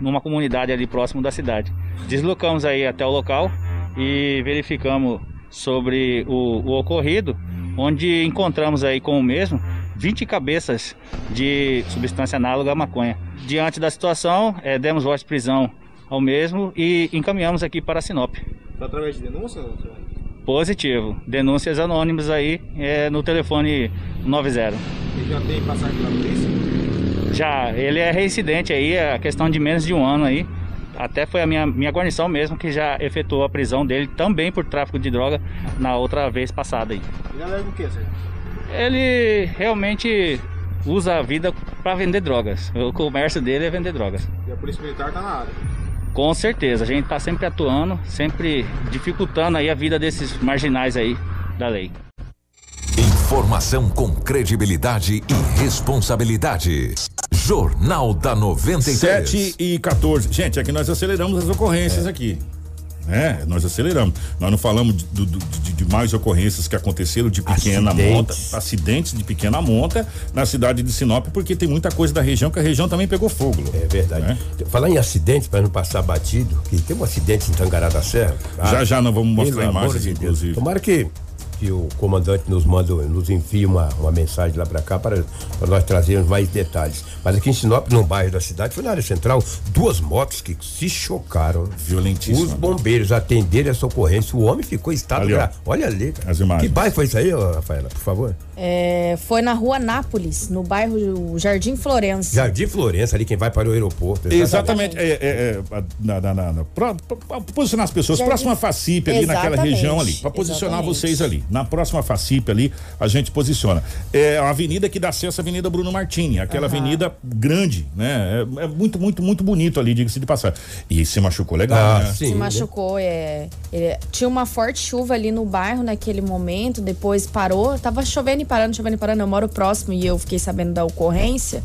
numa comunidade ali próximo da cidade. Deslocamos aí até o local e verificamos sobre o, o ocorrido, onde encontramos aí com o mesmo 20 cabeças de substância análoga à maconha. Diante da situação, é, demos voz de prisão ao mesmo e encaminhamos aqui para Sinop. Através de denúncia? Positivo. Denúncias anônimas aí é, no telefone 90. Ele já tem passagem pela polícia? Já, ele é reincidente aí, é questão de menos de um ano aí. Até foi a minha, minha guarnição mesmo que já efetuou a prisão dele também por tráfico de droga na outra vez passada aí. Ele alega o que, senhor? Ele realmente usa a vida para vender drogas. O comércio dele é vender drogas. E a polícia militar tá na área. Com certeza, a gente está sempre atuando, sempre dificultando aí a vida desses marginais aí da lei. Informação com credibilidade e responsabilidade. Jornal da 93. 7 e 14. Gente, aqui nós aceleramos as ocorrências aqui. Né? Nós aceleramos. Nós não falamos de, do- de- de mais ocorrências que aconteceram de pequena Acidentes. monta, acidentes de pequena monta na cidade de Sinop, porque tem muita coisa da região que a região também pegou fogo. É verdade. Falar em acidentes, para não passar batido, que tem um acidente em Tangará da Serra. Já, já nós vamos mostrar Pelo imagens, de inclusive. Tomara que, que o comandante nos manda, nos envie uma, uma mensagem lá para cá para, para nós trazermos mais detalhes. Mas aqui em Sinop, no bairro da cidade, foi na área central, duas motos que se chocaram. Violentíssimo. Os bombeiros atenderam essa ocorrência. O homem ficou estado Ali, ó. grave. Olha ali, cara. As imagens. Que bairro foi isso aí, Rafaela, por favor? É, foi na rua Nápoles, no bairro Jardim Florença. Jardim Florença, ali quem vai para o aeroporto. Exatamente. É, é, é, na, na, na, na- pra- pra- pra posicionar as pessoas. Jardim- Próxima FACIP ali naquela Exatamente, região ali. Para posicionar exatamente. vocês ali. Na próxima FACIP ali, a gente posiciona. É a avenida que dá acesso à Avenida Bruno Martini, aquela Aham. avenida grande, né? É, é muito, muito, muito bonito ali, diga-se de passagem. E se machucou legal, Ah, né? se machucou, é, é, tinha uma forte chuva ali no bairro naquele momento, depois parou, tava chovendo parando, chovendo e parando, eu moro próximo e eu fiquei sabendo da ocorrência.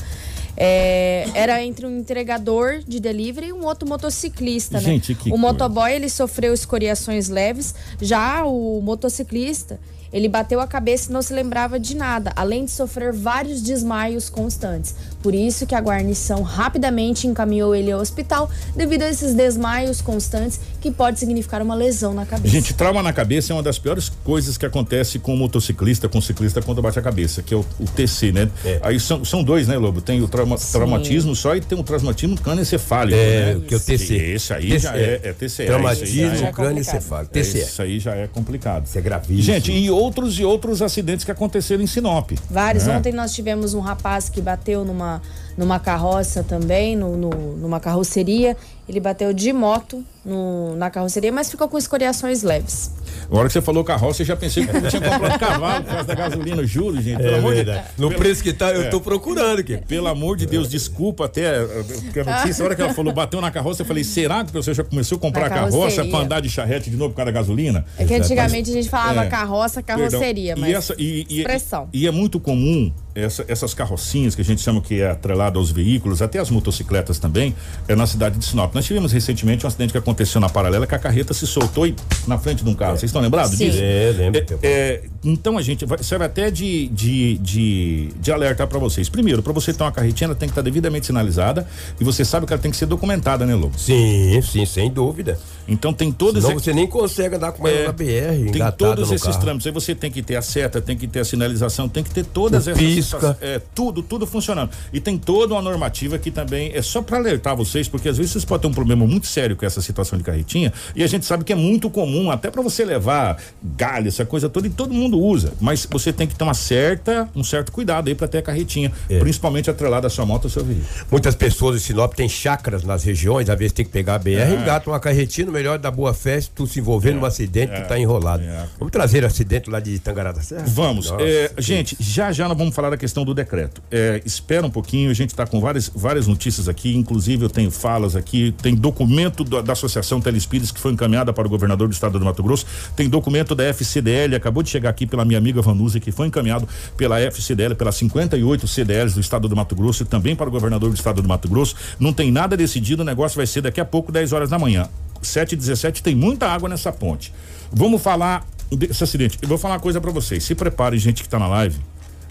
É, era entre um entregador de delivery e um outro motociclista, Gente, né? que o coisa. motoboy ele sofreu escoriações leves, já o motociclista ele bateu a cabeça e não se lembrava de nada, além de sofrer vários desmaios constantes. Por isso que a guarnição rapidamente encaminhou ele ao hospital devido a esses desmaios constantes que pode significar uma lesão na cabeça. Gente, trauma na cabeça é uma das piores coisas que acontece com o motociclista, com o ciclista quando bate a cabeça, que é o, o TC, né? Aí são, são dois, né, Lobo? Tem o trauma- traumatismo só e tem o traumatismo cânocefálico, É, né? que é o TC. Esse aí TC, já é, é TCE. Traumatismo isso aí já é- crânioencefálico, É, TCE. Isso aí já é complicado. Isso é gravíssimo. Gente, e outros e outros acidentes que aconteceram em Sinop. Vários. né? Ontem nós tivemos um rapaz que bateu numa, numa carroça também, no, no- numa carroceria. Ele bateu de moto no- na carroceria, mas ficou com escoriações leves. A hora que você falou carroça, eu já pensei que eu tinha comprado cavalo por causa da gasolina, juro, gente. Pelo É amor de verdade. No pelo- preço que tá, eu É. tô procurando aqui. Pelo amor de Deus, desculpa até. eh, Porque a notícia, a hora que ela falou, bateu na carroça, eu falei, será que você já começou a comprar carroça pra andar de charrete de novo por causa da gasolina? É que antigamente a gente falava É. carroça, carroceria, Perdão. mas E, essa, e, e- expressão. e é muito comum essa- essas carrocinhas que a gente chama que é atrelada aos veículos, até as motocicletas também, é na cidade de Sinop. Nós tivemos recentemente um acidente que aconteceu na paralela que a carreta se soltou e, na frente de um carro. Vocês estão lembrados Sim. disso? É, lembro. É, é, então a gente vai, serve até de, de, de, de alertar para vocês. Primeiro, para você ter uma carretinha, ela tem que estar devidamente sinalizada e você sabe que ela tem que ser documentada, né, Lobo? Sim, sim, sem dúvida. Então tem todas Senão você nem consegue andar com ela É, na BR, tem todos esses carro. trâmites. Aí você tem que ter a seta, tem que ter a sinalização, tem que ter todas O essas. pisca. é, tudo, tudo funcionando. E tem toda uma normativa que também é só para alertar vocês, porque às vezes vocês podem ter um problema muito sério com essa situação de carretinha, e a gente sabe que é muito comum, até para você levar galho, essa coisa toda, e todo mundo usa. Mas você tem que ter uma certa, um certo cuidado aí para ter a carretinha, É. principalmente atrelada à sua moto ou seu veículo. Muitas pessoas em Sinop têm chácaras nas regiões, às vezes tem que pegar a BR, É. engatam uma carretinha, no melhor da boa fé, se tu se envolver num acidente, tu tá enrolado. Vamos trazer acidente lá de Tangará da Serra? Vamos. Nossa, É, gente, já já nós vamos falar da questão do decreto. É, espera um pouquinho, a gente está com várias, várias notícias aqui, inclusive eu tenho falas aqui, tem documento da, da Associação Telespires que foi encaminhada para o governador do estado do Mato Grosso, tem documento da FCDL, acabou de chegar aqui pela minha amiga Vanusa, que foi encaminhado pela FCDL, pelas 58 CDLs do estado do Mato Grosso e também para o governador do estado do Mato Grosso. Não tem nada decidido, o negócio vai ser daqui a pouco, 10 horas da manhã. 7 e 17 tem muita água nessa ponte. Vamos falar desse acidente. Eu vou falar uma coisa para vocês. Se preparem, gente que tá na live.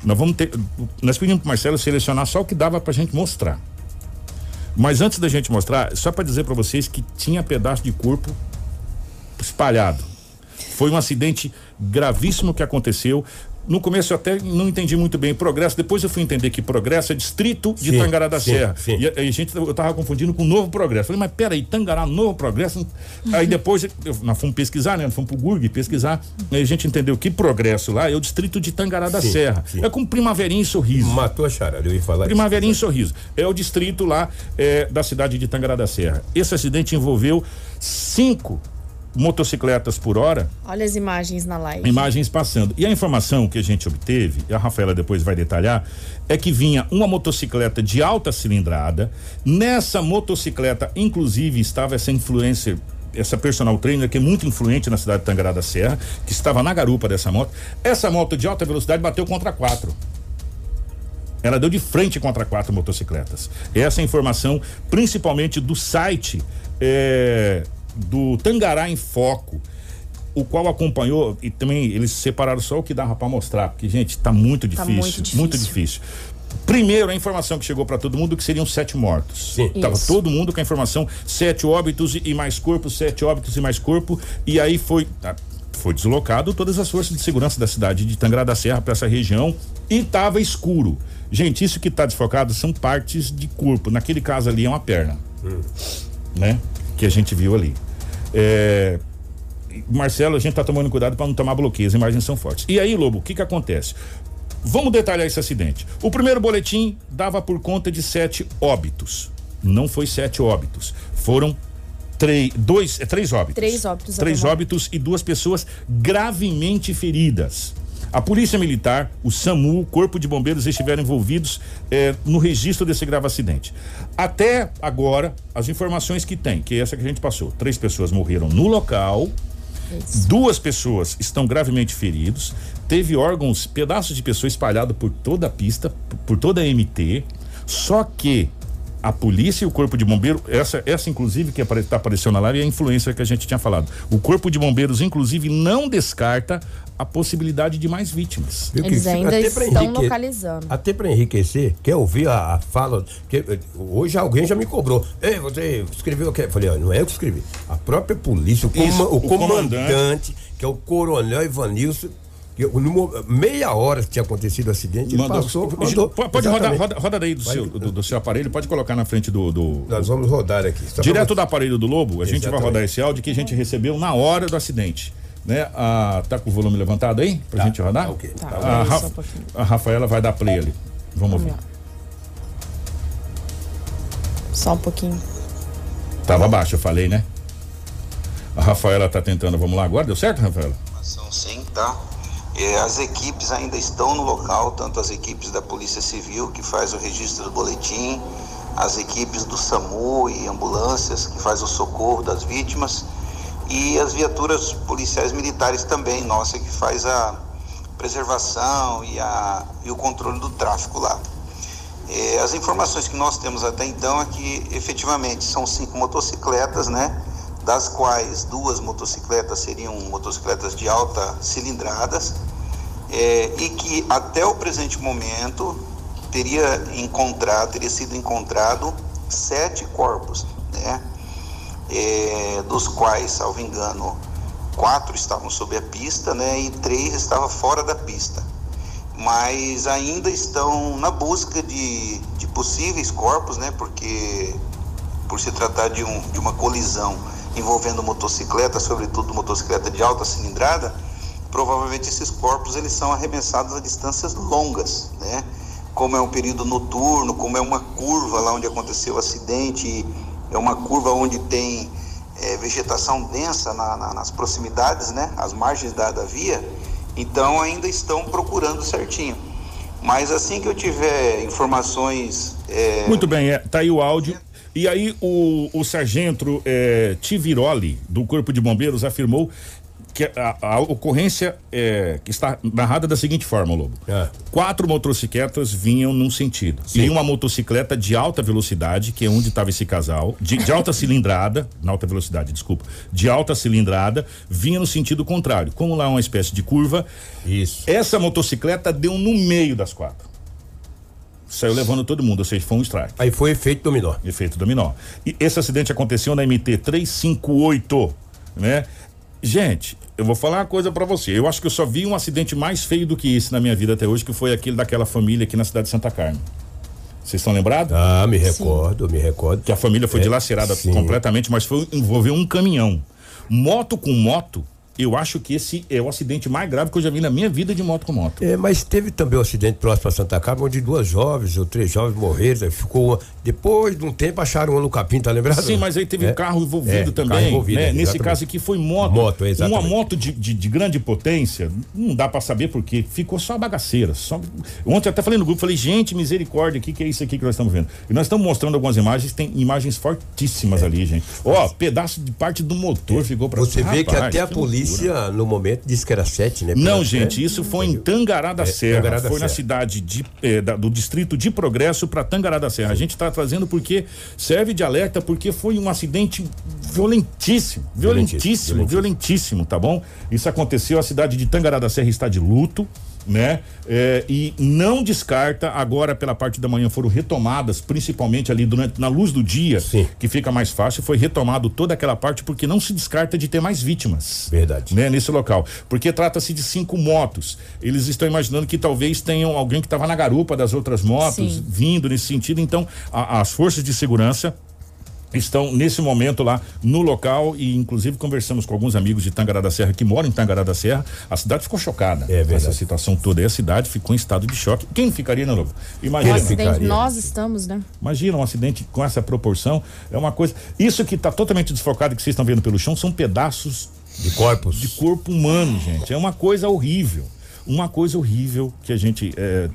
Nós vamos ter. Nós pedimos pro Marcelo selecionar só o que dava pra gente mostrar. Mas antes da gente mostrar, só para dizer para vocês que tinha pedaço de corpo espalhado. Foi um acidente gravíssimo que aconteceu. No começo eu até não entendi muito bem progresso, depois eu fui entender que progresso é distrito de Sim, Tangará da sim, Serra. sim. E a, a gente, eu tava confundindo com novo progresso. Falei, mas peraí, Tangará, novo progresso? Aí depois eu- nós fomos pesquisar, né? Nós fomos pro GURG pesquisar. Aí a gente entendeu que progresso lá é o distrito de Tangará da Sim, Serra. sim. É com Primaverinha e Sorriso. Matou a charada, eu ia falar isso. Primaverinha e Sorriso. É o distrito lá é, da cidade de Tangará da Serra. Esse acidente envolveu cinco motocicletas por hora, Olha as imagens na live. imagens passando. E a informação que a gente obteve, e a Rafaela depois vai detalhar, é que vinha uma motocicleta de alta cilindrada. Nessa motocicleta, inclusive, estava essa influencer. Essa personal trainer que é muito influente na cidade de Tangará da Serra, que estava na garupa dessa moto. Essa moto de alta velocidade bateu contra quatro. Ela deu de frente contra quatro motocicletas. Essa é a informação, principalmente do site é, do Tangará em Foco, o qual acompanhou e também eles separaram só o que dava para mostrar, porque gente, tá muito Tá difícil, muito difícil. muito difícil. Primeiro, a informação que chegou para todo mundo que seriam sete mortos. Sim. Tava Isso. todo mundo com a informação sete óbitos e, mais corpo, sete óbitos e mais corpo. E aí foi ah, foi deslocado todas as forças de segurança da cidade de Tangará da Serra para essa região e tava escuro. Gente, isso que tá desfocado são partes de corpo. Naquele caso ali é uma perna, né? Que a gente viu ali. É, Marcelo, a gente tá tomando cuidado para não tomar bloqueio, as imagens são fortes. E aí, Lobo, o que que acontece? Vamos detalhar esse acidente. O primeiro boletim dava por conta de sete óbitos. Não foi sete óbitos. Foram três, dois, é, três óbitos. Três óbitos, Três óbitos e duas pessoas gravemente feridas. A Polícia Militar, o SAMU, o Corpo de Bombeiros estiveram envolvidos eh, no registro desse grave acidente. Até agora, as informações que tem, que é essa que a gente passou. Três pessoas morreram no local, Duas pessoas estão gravemente feridos. Teve órgãos, pedaços de pessoa espalhado por toda a pista, por toda a MT. Só que a polícia e o corpo de bombeiro, essa, essa inclusive que está aparecendo na live é a influência que a gente tinha falado. O corpo de bombeiros, inclusive, não descarta a possibilidade de mais vítimas. Viu que Eles ainda até estão enrique- localizando. Até para enriquecer, quer ouvir a, a fala? Que, hoje alguém já me cobrou. Ei, você escreveu o quê? Eu falei, ó, não é eu que escrevi. A própria polícia, o, Isso, coma- o o comandante, comandante. que é o coronel Ivanilson, no meia hora que tinha acontecido o acidente, ele Mandou. passou, Pode- mandou. pode rodar, Exatamente. roda, roda daí do Vai- seu, do, do seu aparelho, pode colocar na frente do. do- Nós vamos rodar aqui. Direto pra- do aparelho do Lobo, a gente vai Exatamente. rodar esse áudio que a gente recebeu na hora do acidente. Né? Ah, tá com o volume levantado aí? Pra gente rodar? tá ok. Tá, a, peraí, Ra- um a Rafaela vai dar play ali. Vamos ouvir. Só um pouquinho. Tava baixo, eu falei, né? A Rafaela tá tentando. Vamos lá agora? Deu certo, Rafaela? São sim, tá? As equipes ainda estão no local, tanto as equipes da Polícia Civil, que faz o registro do boletim, as equipes do SAMU e ambulâncias, que faz o socorro das vítimas, e as viaturas policiais militares também, nossa, que faz a preservação e, a, e o controle do tráfego lá. É, as informações que nós temos até então é que efetivamente são cinco motocicletas, né? Das quais duas motocicletas seriam motocicletas de alta cilindradas é, e que até o presente momento teria encontrado, teria sido encontrado sete corpos, né? É, dos quais, salvo engano, quatro estavam sob a pista, né? E três estavam fora da pista mas ainda estão na busca de, de possíveis corpos, né? Porque por se tratar de, um, de uma colisão envolvendo motocicleta, sobretudo motocicleta de alta cilindrada, provavelmente esses corpos eles são arremessados a distâncias longas, né? Como é um período noturno, como é uma curva lá onde aconteceu o acidente, é uma curva onde tem é, vegetação densa na- na- nas proximidades, né? As margens da, da via, então ainda estão procurando certinho. Mas assim que eu tiver informações é, Muito bem, é, tá aí o áudio. E aí o, o sargento é, Tiviroli, do Corpo de Bombeiros, afirmou que a, a ocorrência é, que está narrada da seguinte forma, Lobo. Quatro motocicletas vinham num sentido. E uma motocicleta de alta velocidade, que é onde estava esse casal, de, de alta cilindrada, na alta velocidade, desculpa, de alta cilindrada, vinha no sentido contrário. Como lá é uma espécie de curva, Isso. essa motocicleta deu no meio das quatro. Saiu levando todo mundo, ou seja, foi um strike. Aí foi efeito dominó. Efeito dominó. E esse acidente aconteceu na MT 358, né? Gente, eu vou falar uma coisa pra você. Eu acho que eu só vi um acidente mais feio do que esse na minha vida até hoje, que foi aquele daquela família aqui na cidade de Santa Carmen. Vocês estão lembrados? Ah, me recordo, me recordo. Que a família foi É, dilacerada sim. completamente, mas foi envolveu um caminhão. Moto com moto, eu acho que esse é o acidente mais grave que eu já vi na minha vida de moto com moto. É, mas teve também um acidente próximo a Santa Carmen, onde duas jovens ou três jovens morreram. Ficou uma- Depois de um tempo acharam uma no capim, tá lembrado? Sim, mas aí teve É. um carro envolvido É, também. carro envolvido, né? Nesse caso aqui foi moto. Moto, exatamente. Uma moto de, de, de grande potência, não dá pra saber porque ficou só a bagaceira. Só... Ontem eu até falei no grupo, falei, gente, misericórdia, o que, que é isso aqui que nós estamos vendo? E nós estamos mostrando algumas imagens, tem imagens fortíssimas ali, gente. Ó, pedaço de parte do motor ficou pra É. Você vê que até a polícia polícia, no momento, disse que era sete, né? Não, gente, isso foi em Tangará da É, Serra. Tangará da foi na Serra. cidade de, eh, da- do distrito de Progresso para Tangará da Serra. A gente está trazendo porque serve de alerta, porque foi um acidente violentíssimo, violentíssimo, violentíssimo, tá bom? Isso aconteceu, a cidade de Tangará da Serra está de luto. Né? Eh, e não descarta, agora pela parte da manhã foram retomadas, principalmente ali durante, na luz do dia, que fica mais fácil, foi retomado toda aquela parte porque não se descarta de ter mais vítimas Verdade. né, nesse local. Porque trata-se de cinco motos. Eles estão imaginando que talvez tenham alguém que estava na garupa das outras motos Sim. vindo nesse sentido. Então, a- as forças de segurança estão nesse momento lá no local e inclusive conversamos com alguns amigos de Tangará da Serra que moram em Tangará da Serra. A cidade ficou chocada com essa situação toda. E a cidade ficou em estado de choque. Quem ficaria, né, Lobo? Um Imagina. acidente, nós estamos, né? Imagina um acidente com essa proporção. É uma coisa. Isso que está totalmente desfocado, que vocês estão vendo pelo chão, são pedaços de corpos. De corpo humano, gente. É uma coisa horrível. Uma coisa horrível que a gente é,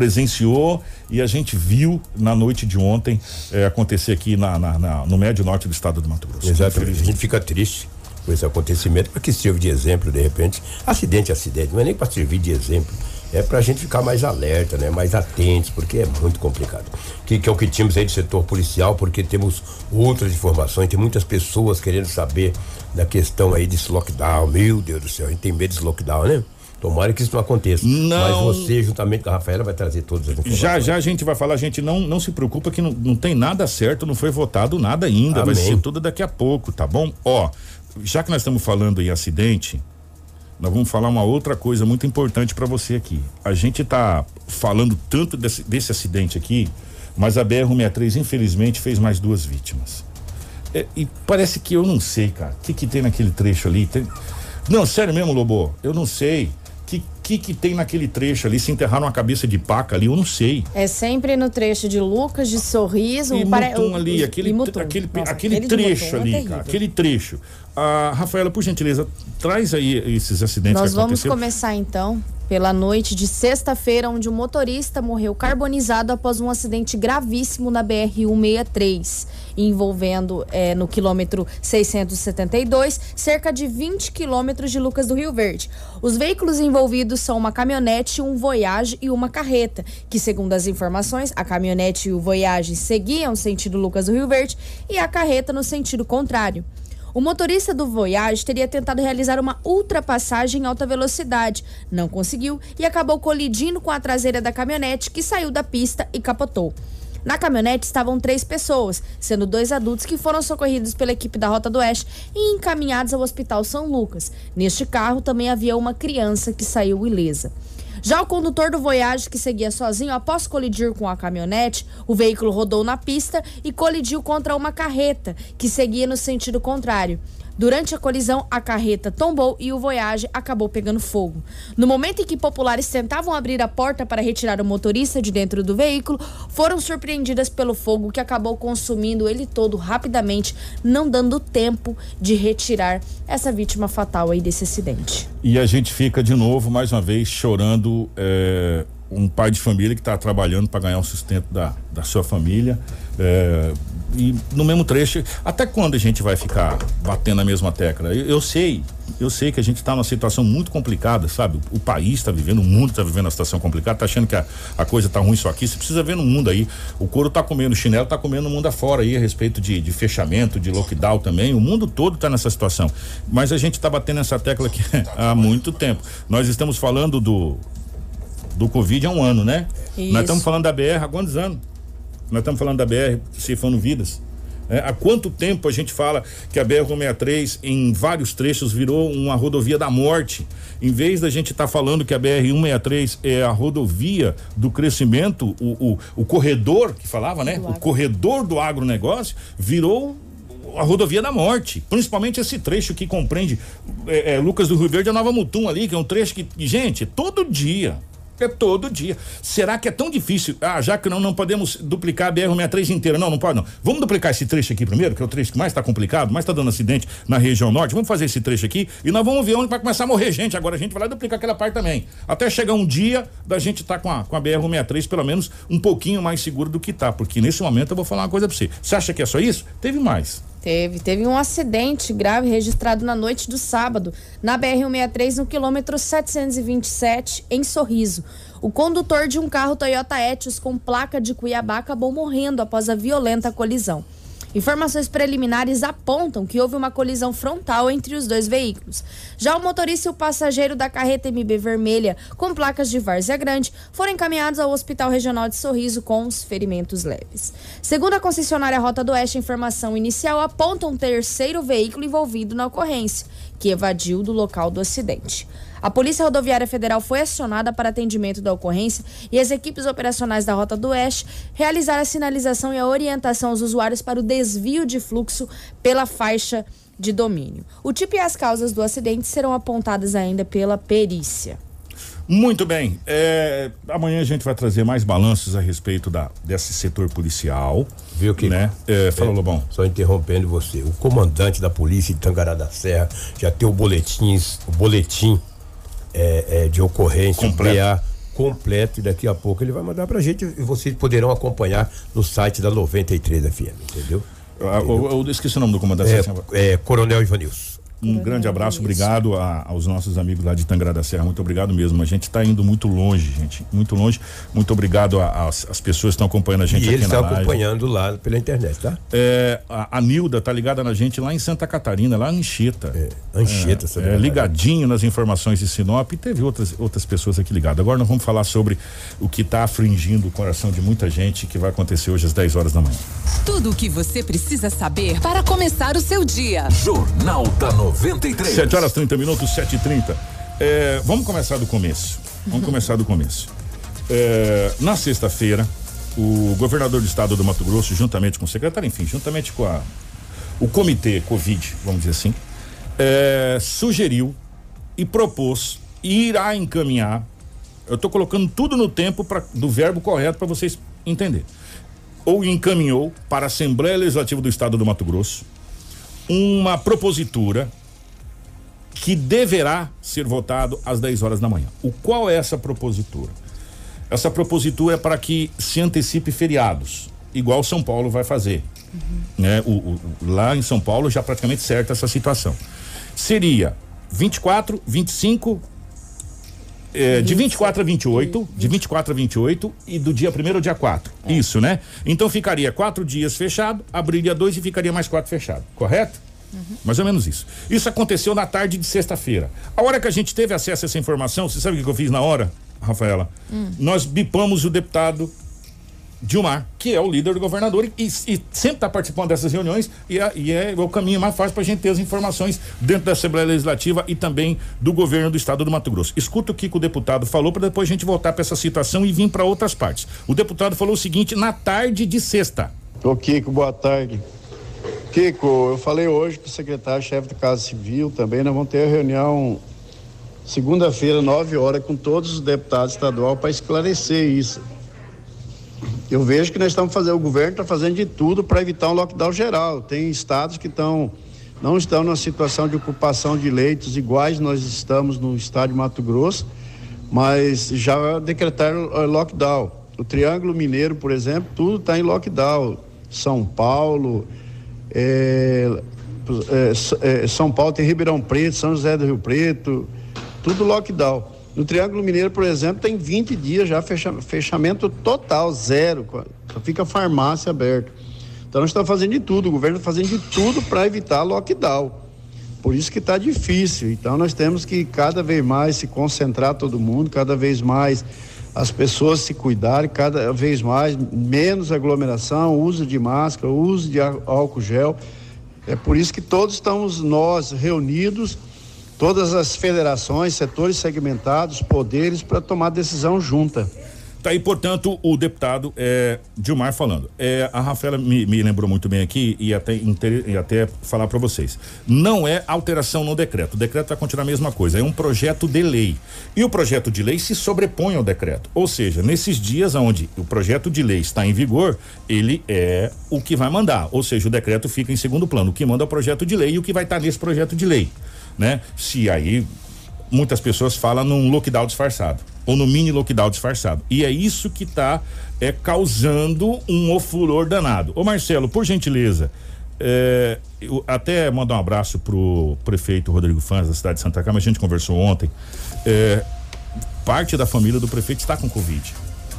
presenciou e a gente viu na noite de ontem é, acontecer aqui na, na- na- no médio norte do estado do Mato Grosso. Exatamente. A gente fica triste com esse acontecimento, porque serve de exemplo, de repente. Acidente é acidente, não é nem para servir de exemplo. É pra gente ficar mais alerta, né? Mais atentos, porque é muito complicado. Que, que é o que tínhamos aí do setor policial, porque temos outras informações, tem muitas pessoas querendo saber da questão aí desse lockdown. Meu Deus do céu, a gente tem medo desse lockdown, né? Tomara que isso não aconteça. Não. Mas você, juntamente com a Rafaela, vai trazer todas as informações. Já já a gente vai falar, gente, não, não se preocupa que não, não tem nada certo, não foi votado nada ainda, vai Amém. ser tudo daqui a pouco, tá bom? Ó, já que nós estamos falando em acidente, nós vamos falar uma outra coisa muito importante para você aqui. A gente tá falando tanto desse, desse acidente aqui, mas a BR-163 infelizmente fez mais duas vítimas. É, e parece que eu não sei, cara, o que que tem naquele trecho ali? Tem- Não, sério mesmo, Lobo, eu não sei. O que, que tem naquele trecho ali? Se enterraram uma cabeça de paca ali, eu não sei. É sempre no trecho de Lucas, de Sorriso. E pare- Mutum o- ali, aquele, aquele, Nossa, aquele aquele de trecho é ali, cara, aquele trecho. Ah, Rafaela, por gentileza, traz aí esses acidentes Nós que vamos começar então pela noite de sexta-feira, onde um motorista morreu carbonizado após um acidente gravíssimo na BR-163, envolvendo eh, no quilômetro 672, cerca de 20 quilômetros de Lucas do Rio Verde. Os veículos envolvidos são uma caminhonete, um Voyage e uma carreta, que segundo as informações, a caminhonete e o Voyage seguiam sentido Lucas do Rio Verde e a carreta no sentido contrário. O motorista do Voyage teria tentado realizar uma ultrapassagem em alta velocidade, não conseguiu e acabou colidindo com a traseira da caminhonete que saiu da pista e capotou. Na caminhonete estavam três pessoas, sendo dois adultos que foram socorridos pela equipe da Rota do Oeste e encaminhados ao Hospital São Lucas. Neste carro também havia uma criança que saiu ilesa. Já o condutor do Voyage, que seguia sozinho, após colidir com a caminhonete, o veículo rodou na pista e colidiu contra uma carreta, que seguia no sentido contrário. Durante a colisão, a carreta tombou e o Voyage acabou pegando fogo. No momento em que populares tentavam abrir a porta para retirar o motorista de dentro do veículo, foram surpreendidas pelo fogo que acabou consumindo ele todo rapidamente, não dando tempo de retirar essa vítima fatal aí desse acidente. E a gente fica de novo, mais uma vez, chorando é, um pai de família que está trabalhando para ganhar o sustento da, da sua família. é, e no mesmo trecho, até quando a gente vai ficar batendo na mesma tecla? Eu, eu sei, eu sei que a gente está numa situação muito complicada, sabe? O país está vivendo, o mundo está vivendo uma situação complicada, tá achando que a, a coisa tá ruim só aqui. Você precisa ver no mundo aí. O couro tá comendo, o chinelo tá comendo o mundo afora aí a respeito de, de fechamento, de lockdown também. O mundo todo tá nessa situação. Mas a gente tá batendo essa tecla aqui há muito tempo. Nós estamos falando do do Covid há um ano, né? Isso. Nós estamos falando da BR há quantos anos? Nós estamos falando da BR ceifando vidas. É, há quanto tempo a gente fala que a BR-163 em vários trechos virou uma rodovia da morte? Em vez da gente estar falando que a BR-163 é a rodovia do crescimento, o, o, o corredor que falava, né? O corredor do agronegócio virou a rodovia da morte, principalmente esse trecho que compreende é, é, Lucas do Rio Verde a Nova Mutum ali, que é um trecho que, gente, todo dia. É todo dia. Será que é tão difícil? Ah, já que não, não podemos duplicar a BR-63 inteira. Não, não pode não. Vamos duplicar esse trecho aqui primeiro, que é o trecho que mais está complicado, mais está dando acidente na região norte. Vamos fazer esse trecho aqui e nós vamos ver onde vai começar a morrer gente. Agora a gente vai lá duplicar aquela parte também. Até chegar um dia da gente estar tá com a, com a BR-163 pelo menos um pouquinho mais seguro do que tá. Porque nesse momento eu vou falar uma coisa pra você. Você acha que é só isso? Teve mais. Teve, teve um acidente grave registrado na noite do sábado, na BR-163, no quilômetro 727, em Sorriso. O condutor de um carro Toyota Etios com placa de Cuiabá acabou morrendo após a violenta colisão. Informações preliminares apontam que houve uma colisão frontal entre os dois veículos. Já o motorista e o passageiro da carreta MB vermelha, com placas de Várzea Grande, foram encaminhados ao Hospital Regional de Sorriso com os ferimentos leves. Segundo a concessionária Rota do Oeste, a informação inicial aponta um terceiro veículo envolvido na ocorrência, que evadiu do local do acidente. A Polícia Rodoviária Federal foi acionada para atendimento da ocorrência e as equipes operacionais da Rota do Oeste realizaram a sinalização e a orientação aos usuários para o desvio de fluxo pela faixa de domínio. O tipo e as causas do acidente serão apontadas ainda pela perícia. Muito bem. É, amanhã a gente vai trazer mais balanços a respeito da, desse setor policial. Viu que? Né? É, fala, É, Lobão. Só interrompendo você. O comandante da polícia de Tangará da Serra já tem o boletins, o boletim é, é, de ocorrência Completo. PA completo e daqui a pouco ele vai mandar pra gente e vocês poderão acompanhar no site da 93 FM, entendeu? Ah, Eu, eu esqueci o nome do comandante. É, é, Coronel Ivanilson. Um grande abraço, obrigado a- aos nossos amigos lá de Tangará da Serra, muito obrigado mesmo. A gente está indo muito longe, gente, muito longe. Muito obrigado às pessoas que estão acompanhando a gente E aqui ele na está live. acompanhando lá pela internet, tá? É, a, a Nilda tá ligada na gente lá em Santa Catarina, lá em Anchieta. É, Anchieta, é, Catarina. ligadinho nas informações de Sinop e teve outras, outras pessoas aqui ligadas. Agora nós vamos falar sobre o que está afligindo o coração de muita gente que vai acontecer hoje às 10 horas da manhã. Tudo o que você precisa saber para começar o seu dia. Jornal da 93. 7 horas 30 minutos, 7 e 30 É, Vamos começar do começo. Vamos começar do começo. É, na sexta-feira, o governador do estado do Mato Grosso, juntamente com o secretário, enfim, juntamente com a, o comitê Covid, vamos dizer assim, é, sugeriu e propôs e irá encaminhar. Eu estou colocando tudo no tempo pra, do verbo correto para vocês entenderem. Ou encaminhou para a Assembleia Legislativa do Estado do Mato Grosso uma propositura que deverá ser votado às 10 horas da manhã. O qual é essa propositura? Essa propositura é para que se antecipe feriados, igual São Paulo vai fazer. Né? O, o- o- lá em São Paulo já praticamente certa essa situação. Seria 24, 25, é, de 24 a 28, de 24 a 28 e do dia 1 ao dia 4. Isso, né? Então ficaria quatro dias fechado, abriria dois e ficaria mais quatro fechado, correto? Mais ou menos isso. Isso aconteceu na tarde de sexta-feira. A hora que a gente teve acesso a essa informação, você sabe o que eu fiz na hora, Rafaela? Nós bipamos o deputado Dilmar, que é o líder do governador e, e sempre está participando dessas reuniões e é, e é o caminho mais fácil para a gente ter as informações dentro da Assembleia Legislativa e também do governo do estado do Mato Grosso. Escuta o que, o deputado falou para depois a gente voltar para essa situação e vir para outras partes. O deputado falou o seguinte na tarde de sexta. Ô Kiko, boa tarde. Kiko, eu falei hoje com o secretário-chefe da Casa Civil também, nós vamos ter a reunião segunda-feira, 9 horas, com todos os deputados estaduais para esclarecer isso. Eu vejo que nós estamos fazendo, o governo está fazendo de tudo para evitar um lockdown geral. Tem estados que estão não estão numa situação de ocupação de leitos iguais nós estamos no estado de Mato Grosso, mas já decretaram eh, lockdown. O Triângulo Mineiro, por exemplo, tudo está em lockdown. São Paulo, S- eh, São Paulo tem Ribeirão Preto, São José do Rio Preto, tudo lockdown. No Triângulo Mineiro, por exemplo, tem 20 dias já fecha- fechamento total, zero. Só fica a farmácia aberta. Então nós estamos fazendo de tudo, o governo está fazendo de tudo para evitar lockdown. Por isso que está difícil. Então nós temos que cada vez mais se concentrar todo mundo, cada vez mais as pessoas se cuidarem, cada vez mais menos aglomeração, uso de máscara, uso de álcool gel. É por isso que todos estamos nós reunidos, todas as federações, setores segmentados, poderes para tomar decisão junta. Tá aí, portanto, o deputado é, Dilmar falando. É, a Rafaela me, me lembrou muito bem aqui e até, e até falar para vocês. Não é alteração no decreto. O decreto vai continuar a mesma coisa. É um projeto de lei. E o projeto de lei se sobrepõe ao decreto. Ou seja, nesses dias onde o projeto de lei está em vigor, ele é o que vai mandar. Ou seja, o decreto fica em segundo plano. O que manda é o projeto de lei e o que vai estar nesse projeto de lei. Né? Se aí muitas pessoas falam num lockdown disfarçado ou no mini lockdown disfarçado. E é isso que está é, causando um ofuror danado. Ô Marcelo, por gentileza, É, eu até mandar um abraço pro prefeito Rodrigo Fãs da cidade de Santa Carmen, a gente conversou ontem. É, parte da família do prefeito está com Covid.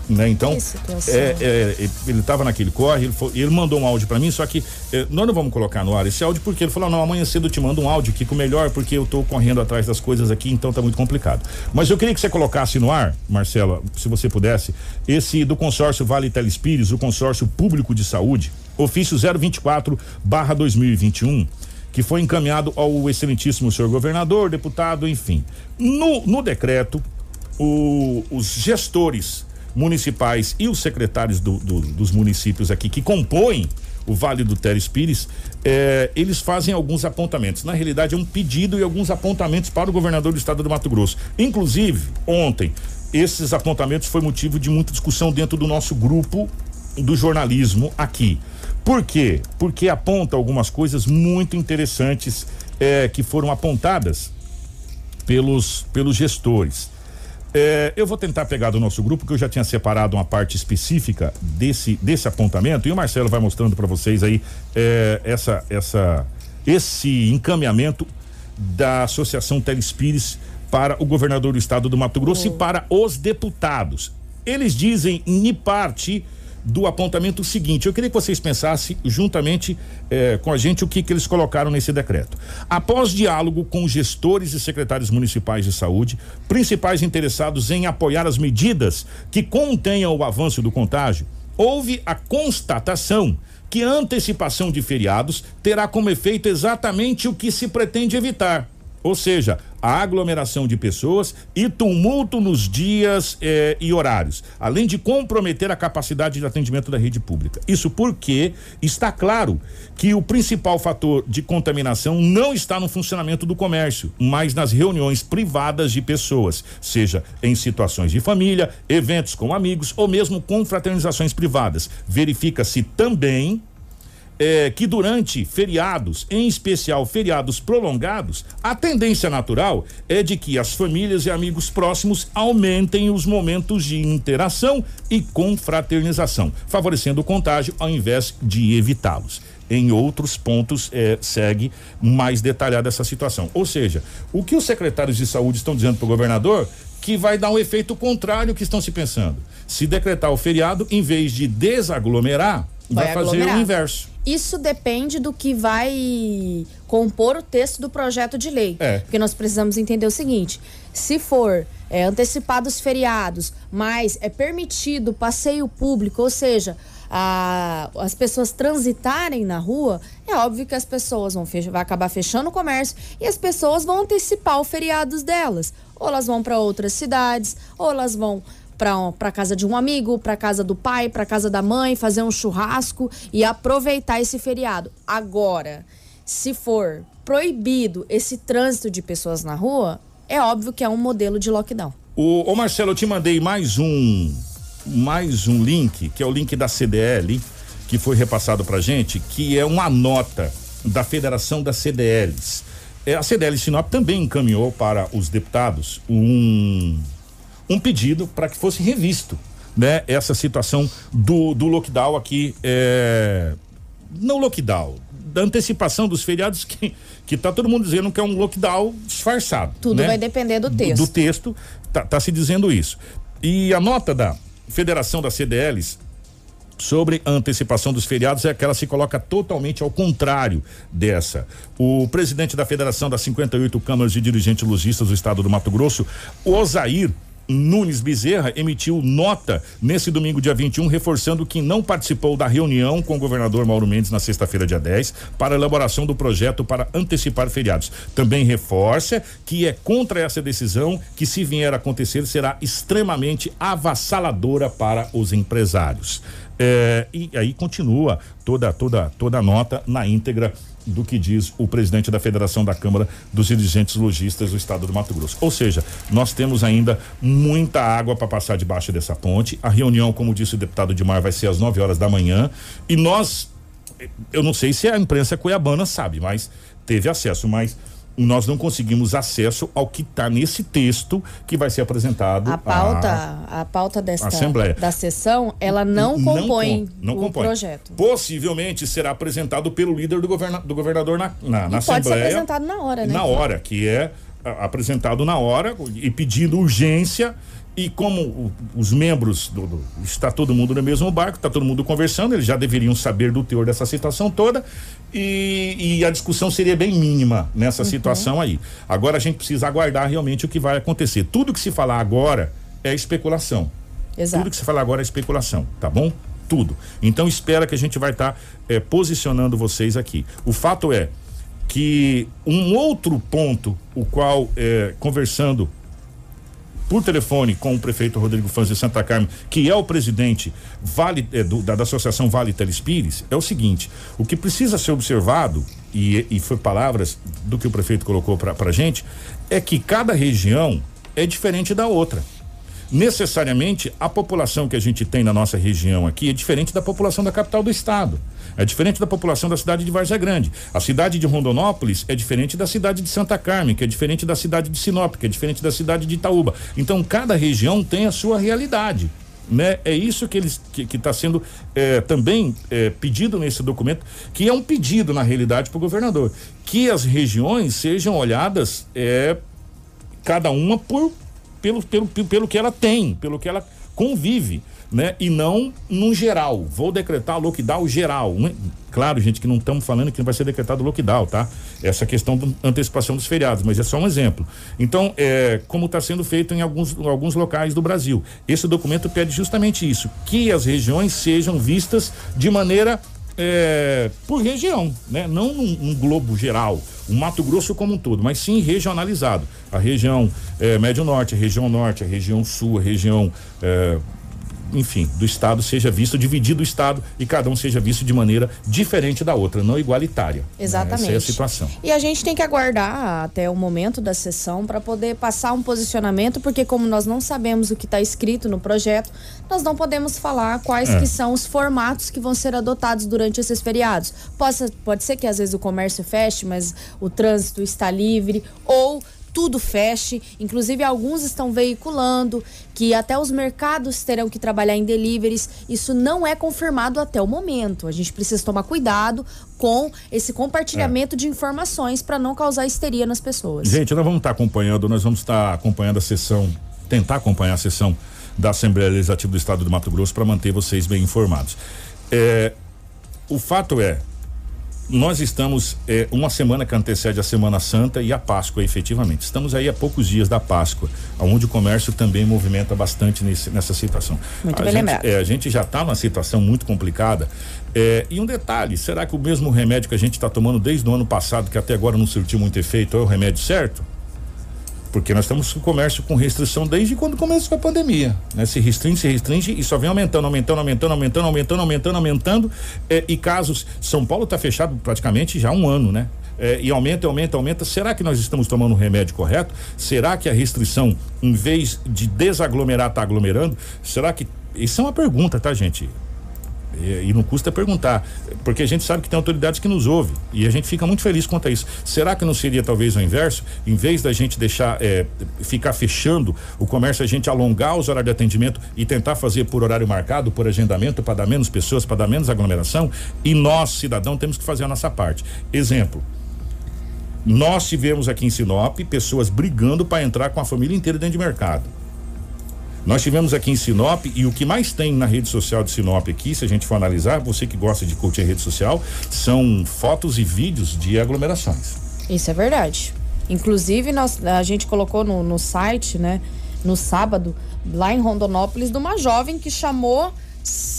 Né? Então, é, é, ele estava naquele corre, ele, foi- ele mandou um áudio para mim, só que é, nós não vamos colocar no ar esse áudio porque ele falou: não, amanhã cedo eu te mando um áudio, Kiko, melhor, porque eu tô correndo atrás das coisas aqui, então tá muito complicado. Mas eu queria que você colocasse no ar, Marcela, se você pudesse, esse do consórcio Vale Telespires, o consórcio público de saúde, ofício 024 barra 2021 que foi encaminhado ao excelentíssimo senhor governador, deputado, enfim. No, no decreto, o- os gestores municipais e os secretários do- do- dos municípios aqui que compõem o Vale do Teres Pires, eh, eles fazem alguns apontamentos. Na realidade, é um pedido e alguns apontamentos para o governador do estado do Mato Grosso. Inclusive, ontem, esses apontamentos foi motivo de muita discussão dentro do nosso grupo do jornalismo aqui. Por quê? Porque aponta algumas coisas muito interessantes eh, que foram apontadas pelos, pelos gestores. É, eu vou tentar pegar do nosso grupo, que eu já tinha separado uma parte específica desse, desse apontamento, e o Marcelo vai mostrando para vocês aí é, essa, essa, esse encaminhamento da Associação Telespires para o governador do estado do Mato Grosso e para os deputados. Eles dizem, em parte, do apontamento seguinte. Eu queria que vocês pensassem juntamente eh, com a gente o que, que eles colocaram nesse decreto. Após diálogo com gestores e secretários municipais de saúde, principais interessados em apoiar as medidas que contenham o avanço do contágio, houve a constatação que a antecipação de feriados terá como efeito exatamente o que se pretende evitar. Ou seja, a aglomeração de pessoas e tumulto nos dias eh, e horários, além de comprometer a capacidade de atendimento da rede pública. Isso porque está claro que o principal fator de contaminação não está no funcionamento do comércio, mas nas reuniões privadas de pessoas, seja em situações de família, eventos com amigos ou mesmo confraternizações privadas. Verifica-se também é, que durante feriados, em especial feriados prolongados, a tendência natural é de que as famílias e amigos próximos aumentem os momentos de interação e confraternização, favorecendo o contágio ao invés de evitá-los. Em outros pontos é, segue mais detalhada essa situação. Ou seja, o que os secretários de saúde estão dizendo para o governador que vai dar um efeito contrário ao que estão se pensando. Se decretar o feriado, em vez de desaglomerar, vai, fazer o inverso. Isso depende do que vai compor o texto do projeto de lei. É. Porque nós precisamos entender o seguinte: se for é, antecipados feriados, mas é permitido passeio público, ou seja, a- as pessoas transitarem na rua, é óbvio que as pessoas vão vai acabar fechando o comércio e as pessoas vão antecipar os feriados delas. Ou elas vão para outras cidades, ou elas vão para casa de um amigo, para casa do pai, para casa da mãe, fazer um churrasco e aproveitar esse feriado. Agora, se for proibido esse trânsito de pessoas na rua, é óbvio que é um modelo de lockdown. O, ô Marcelo, eu te mandei mais um mais um link, que é o link da CDL, que foi repassado pra gente, que é uma nota da Federação das CDLs. É, a CDL Sinop também encaminhou para os deputados um um pedido para que fosse revisto, né, essa situação do, do lockdown aqui, é, não lockdown, da antecipação dos feriados que que tá todo mundo dizendo que é um lockdown disfarçado. Tudo né? vai depender do texto. Do, texto, tá, tá se dizendo isso. E a nota da Federação das CDLs sobre a antecipação dos feriados é que ela se coloca totalmente ao contrário dessa. O presidente da Federação das 58 Câmaras de Dirigentes Logistas do Estado do Mato Grosso, Osair Nunes Bezerra emitiu nota nesse domingo, dia 21, reforçando que não participou da reunião com o governador Mauro Mendes na sexta-feira, dia 10, para elaboração do projeto para antecipar feriados. Também reforça que é contra essa decisão que, se vier a acontecer, será extremamente avassaladora para os empresários. É, e aí continua toda, toda, toda a nota na íntegra do que diz o presidente da Federação da Câmara dos Dirigentes Logistas do Estado do Mato Grosso. Ou seja, nós temos ainda muita água para passar debaixo dessa ponte. A reunião, como disse o deputado Dimar, vai ser às 9 horas da manhã. E nós, eu não sei se a imprensa cuiabana sabe, mas teve acesso, mas nós não conseguimos acesso ao que está nesse texto que vai ser apresentado. A pauta, a, pauta desta Assembleia. da sessão, ela não, Não compõe com- não o compõe. projeto. Possivelmente será apresentado pelo líder do, governa- do governador na, na, na e pode ser Assembleia. apresentado na hora, né? na hora, que é a- apresentado na hora e pedindo urgência. E como os membros do, do- está todo mundo no mesmo barco, está todo mundo conversando, eles já deveriam saber do teor dessa situação toda e, e a discussão seria bem mínima nessa Uhum. situação aí. Agora a gente precisa aguardar realmente o que vai acontecer. Tudo que se falar agora é especulação. Exato. Tudo que se falar agora é especulação, tá bom? Tudo. Então espera que a gente vai estar posicionando vocês aqui. O fato é que um outro ponto, o qual é, conversando por telefone com o prefeito Rodrigo Fanz de Santa Carmen, que é o presidente vale, é, do- da, da Associação Vale Telespires, é o seguinte: o que precisa ser observado, e, e foi palavras do que o prefeito colocou para a gente, é que cada região é diferente da outra. Necessariamente, a população que a gente tem na nossa região aqui é diferente da população da capital do estado. É diferente da população da cidade de Várzea Grande. A cidade de Rondonópolis é diferente da cidade de Santa Carmen, que é diferente da cidade de Sinop, que é diferente da cidade de Itaúba. Então, cada região tem a sua realidade. Né? É isso que eles que está sendo eh, também eh, pedido nesse documento, que é um pedido na realidade para o governador, que as regiões sejam olhadas eh, cada uma por pelo, pelo, pelo que ela tem, pelo que ela convive, né? E não num geral. Vou decretar lockdown geral. Né? Claro, gente, que não estamos falando que não vai ser decretado lockdown, tá? Essa questão da antecipação dos feriados, mas é só um exemplo. Então, é, como está sendo feito em alguns, alguns locais do Brasil. Esse documento pede justamente isso, que as regiões sejam vistas de maneira é, por região, né? Não num, num globo geral, o Mato Grosso como um todo, mas sim regionalizado. A região é, Médio Norte, a região Norte, a região Sul, a região é, enfim, do estado seja visto, dividido o estado e cada um seja visto de maneira diferente da outra, não igualitária. né? Exatamente. Essa é a situação. E a gente tem que aguardar até o momento da sessão para poder passar um posicionamento, porque como nós não sabemos o que está escrito no projeto, nós não podemos falar quais É. que são os formatos que vão ser adotados durante esses feriados. Pode, pode ser que às vezes o comércio feche, mas o trânsito está livre, ou tudo feche. Inclusive, alguns estão veiculando que até os mercados terão que trabalhar em deliveries. Isso não é confirmado até o momento. A gente precisa tomar cuidado com esse compartilhamento de informações para não causar histeria nas pessoas. Gente, nós vamos estar acompanhando, nós vamos estar acompanhando a sessão, tentar acompanhar a sessão da Assembleia Legislativa do Estado do Mato Grosso para manter vocês bem informados. É, o fato é, nós estamos é, uma semana que antecede a Semana Santa e a Páscoa, efetivamente. Estamos aí a poucos dias da Páscoa, onde o comércio também movimenta bastante nesse- nessa situação. Muito a bem gente, lembrado. é, a gente já está numa situação muito complicada. É, e um detalhe: será que o mesmo remédio que a gente está tomando desde o ano passado, que até agora não surtiu muito efeito, é o remédio certo? Porque nós estamos com o comércio com restrição desde quando começou a pandemia. Né? Se restringe, se restringe e só vem aumentando, aumentando, aumentando, aumentando, aumentando, aumentando, aumentando. É, e casos. São Paulo está fechado praticamente já há um ano, né? É, e aumenta, aumenta, aumenta. Será que nós estamos tomando o remédio correto? Será que a restrição, em vez de desaglomerar, está aglomerando? Será que. Isso é uma pergunta, tá, gente? E, e não custa perguntar, porque a gente sabe que tem autoridades que nos ouvem e a gente fica muito feliz quanto a isso. Será que não seria talvez o inverso? Em vez da gente deixar é, ficar fechando o comércio, a gente alongar os horários de atendimento e tentar fazer por horário marcado, por agendamento, para dar menos pessoas, para dar menos aglomeração? E nós, cidadão, temos que fazer a nossa parte. Exemplo. Nós tivemos aqui em Sinop pessoas brigando para entrar com a família inteira dentro de mercado. Nós tivemos aqui em Sinop e o que mais tem na rede social de Sinop aqui, se a gente for analisar, você que gosta de curtir a rede social, são fotos e vídeos de aglomerações. Isso é verdade. Inclusive, nós, a gente colocou no, no site, né, no sábado, lá em Rondonópolis, de uma jovem que chamou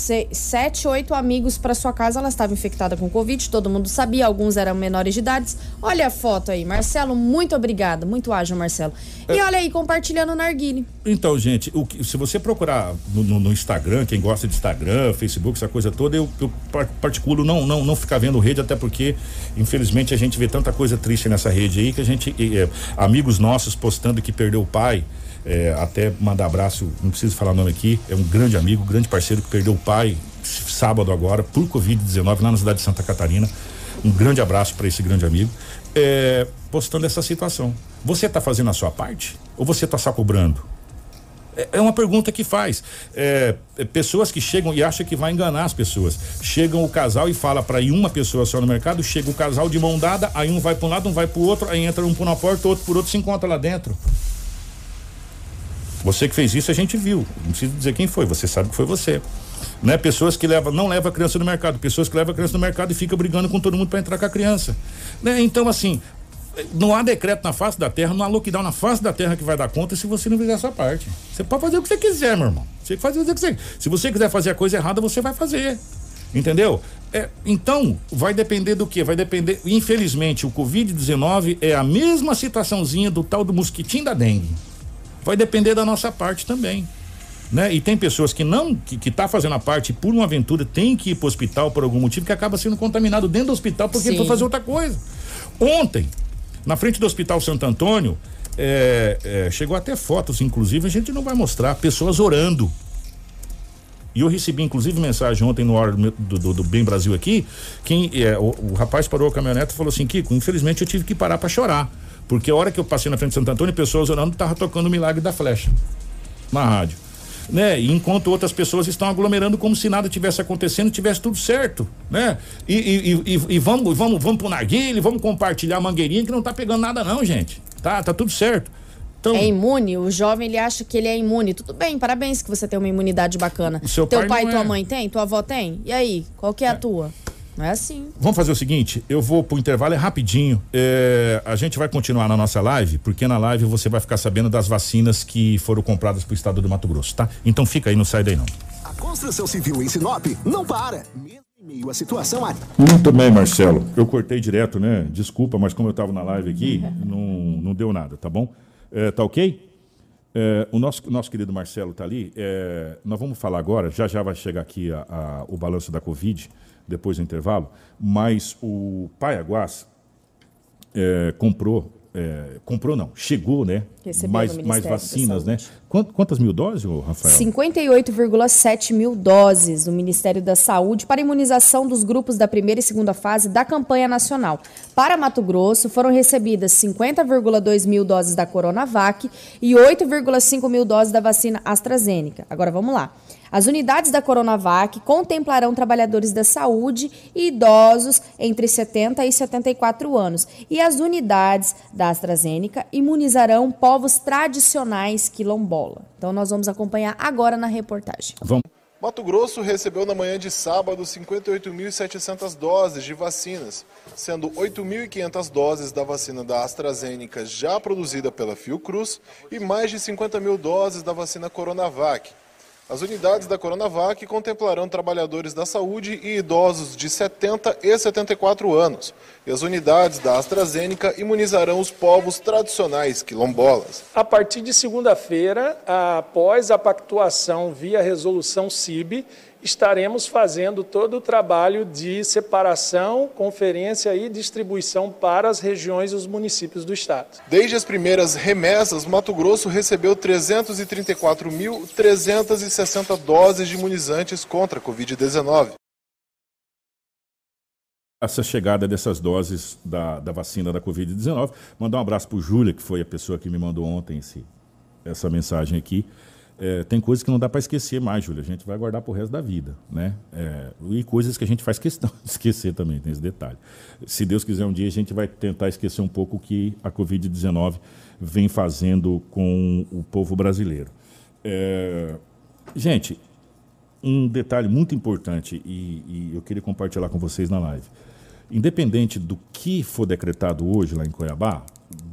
se- sete, oito amigos para sua casa. Ela estava infectada com Covid, todo mundo sabia, alguns eram menores de idade. Olha a foto aí, Marcelo, muito obrigada, muito ágil, Marcelo. E olha aí, compartilhando o narguile. Então, gente, o que- se você procurar no, no- no Instagram, quem gosta de Instagram, Facebook, essa coisa toda, eu, eu par- particulo não, não, não ficar vendo rede, até porque, infelizmente, a gente vê tanta coisa triste nessa rede aí que a gente. eh, amigos nossos postando que perdeu o pai. Eh, até mandar abraço, não preciso falar nome aqui, é um grande amigo, grande parceiro que perdeu o pai sábado agora por Covid-19 lá na cidade de Santa Catarina. Um grande abraço para esse grande amigo. É, postando essa situação. Você está fazendo a sua parte? Ou você está só cobrando? É, é uma pergunta que faz. É, é, pessoas que chegam e acham que vai enganar as pessoas. Chegam o casal e fala para ir uma pessoa só no mercado, chega o casal de mão dada, aí um vai para um lado, um vai para o outro, aí entra um por uma porta, outro por outro, se encontra lá dentro. Você que fez isso, a gente viu. Não precisa dizer quem foi, você sabe que foi você. Né? Pessoas que levam, não levam a criança no mercado, pessoas que levam a criança no mercado e ficam brigando com todo mundo para entrar com a criança. Né? Então, assim, não há decreto na face da terra, não há lockdown na face da terra que vai dar conta se você não fizer a sua parte. Você pode fazer o que você quiser, meu irmão. Você faz o que você quiser. Se você quiser fazer a coisa errada, você vai fazer. Entendeu? É, então, vai depender do que? Vai depender. Infelizmente, o Covid-19 é a mesma situaçãozinha do tal do mosquitinho da dengue. Vai depender da nossa parte também. Né? E tem pessoas que não, que, que tá fazendo a parte por uma aventura, tem que ir pro hospital por algum motivo, que acaba sendo contaminado dentro do hospital porque Sim. ele foi fazer outra coisa. Ontem, na frente do Hospital Santo Antônio, é, é, chegou até fotos, inclusive, a gente não vai mostrar, pessoas orando. E eu recebi, inclusive, mensagem ontem no hora do, do, do Bem Brasil aqui. Quem, é, o, o rapaz parou a caminhonete e falou assim: Kiko, infelizmente eu tive que parar para chorar. Porque a hora que eu passei na frente de Santo Antônio, pessoas orando, tava tocando o milagre da flecha na rádio. Né? Enquanto outras pessoas estão aglomerando como se nada tivesse acontecendo, tivesse tudo certo, né? E, e, e, e vamos, vamos, vamos pro narguile, vamos compartilhar a mangueirinha que não tá pegando nada não, gente. Tá, tá tudo certo. Então, É imune? O jovem ele acha que ele é imune. Tudo bem, parabéns que você tem uma imunidade bacana. Seu Teu pai e tua é. mãe tem? Tua avó tem? E aí, qual que é a tua? Não é assim. Vamos fazer o seguinte, eu vou pro intervalo, é rapidinho. É, a gente vai continuar na nossa live, porque na live você vai ficar sabendo das vacinas que foram compradas pro estado do Mato Grosso, tá? Então fica aí, não sai daí não. A construção civil em Sinop não para. Meio à situação a Muito bem, Marcelo. Eu cortei direto, né? Desculpa, mas como eu tava na live aqui, não, não deu nada, tá bom? É, tá ok? É, o nosso, nosso querido Marcelo tá ali. É, nós vamos falar agora, já já vai chegar aqui a- a- o balanço da Covid, depois do intervalo, mas o Paiaguás é, comprou, é, comprou não, chegou, né? Recebeu mais, mais vacinas, né? Quant- Quantas mil doses, Rafael? 58,7 mil doses do Ministério da Saúde para imunização dos grupos da primeira e segunda fase da campanha nacional. Para Mato Grosso, foram recebidas 50,2 mil doses da Coronavac e 8,5 mil doses da vacina AstraZeneca. Agora vamos lá. As unidades da Coronavac contemplarão trabalhadores da saúde e idosos entre 70 e 74 anos. E as unidades da AstraZeneca imunizarão povos tradicionais quilombola. Então nós vamos acompanhar agora na reportagem. Vamos. Mato Grosso recebeu na manhã de sábado 58.700 doses de vacinas, sendo 8.500 doses da vacina da AstraZeneca já produzida pela Fiocruz e mais de 50 mil doses da vacina Coronavac. As unidades da Coronavac contemplarão trabalhadores da saúde e idosos de 70 e 74 anos. E as unidades da AstraZeneca imunizarão os povos tradicionais quilombolas. A partir de segunda-feira, após a pactuação via resolução CIB, estaremos fazendo todo o trabalho de separação, conferência e distribuição para as regiões e os municípios do estado. Desde as primeiras remessas, Mato Grosso recebeu 334.360 doses de imunizantes contra a Covid-19. essa chegada dessas doses da, da vacina da Covid-19. Mandar um abraço para o Júlia, que foi a pessoa que me mandou ontem esse, essa mensagem aqui. É, tem coisas que não dá para esquecer mais, Júlia. A gente vai guardar pro resto da vida, né? É, e coisas que a gente faz questão de esquecer também, tem esse detalhe. Se Deus quiser um dia, a gente vai tentar esquecer um pouco o que a Covid-19 vem fazendo com o povo brasileiro. É, gente, um detalhe muito importante e, e eu queria compartilhar com vocês na live. Independente do que for decretado hoje lá em Cuiabá,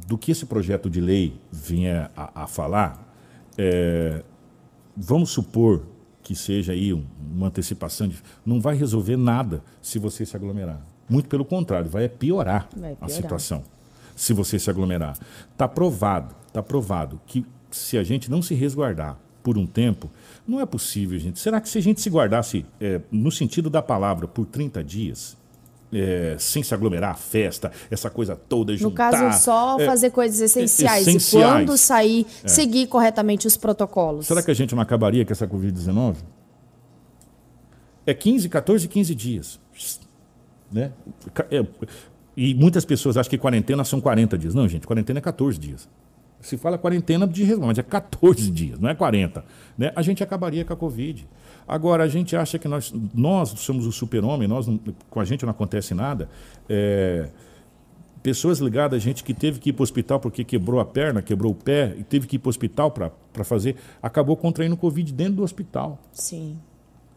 do que esse projeto de lei vier a, a falar, é, vamos supor que seja aí um- uma antecipação, de, não vai resolver nada se você se aglomerar. Muito pelo contrário, vai piorar, Vai a piorar. situação se você se aglomerar. Está provado, está provado que se a gente não se resguardar por um tempo, não é possível, gente. Será que se a gente se guardasse, é, no sentido da palavra, por 30 dias, é, sem se aglomerar, festa, essa coisa toda, No juntar... caso, só é, fazer coisas essenciais. essenciais. E quando sair, É. seguir corretamente os protocolos. Será que a gente não acabaria com essa Covid-19? É 15, 14, 15 dias. né? É, e muitas pessoas acham que quarentena são 40 dias. Não, gente, quarentena é 14 dias. Se fala quarentena de resguardo, mas é 14 dias, não é 40. Né? A gente acabaria com a Covid. Agora, a gente acha que nós, nós somos o super-homem, nós com a gente não acontece nada. É, pessoas ligadas a gente que teve que ir para o hospital porque quebrou a perna, quebrou o pé e teve que ir para o hospital para fazer, acabou contraindo Covid dentro do hospital Sim.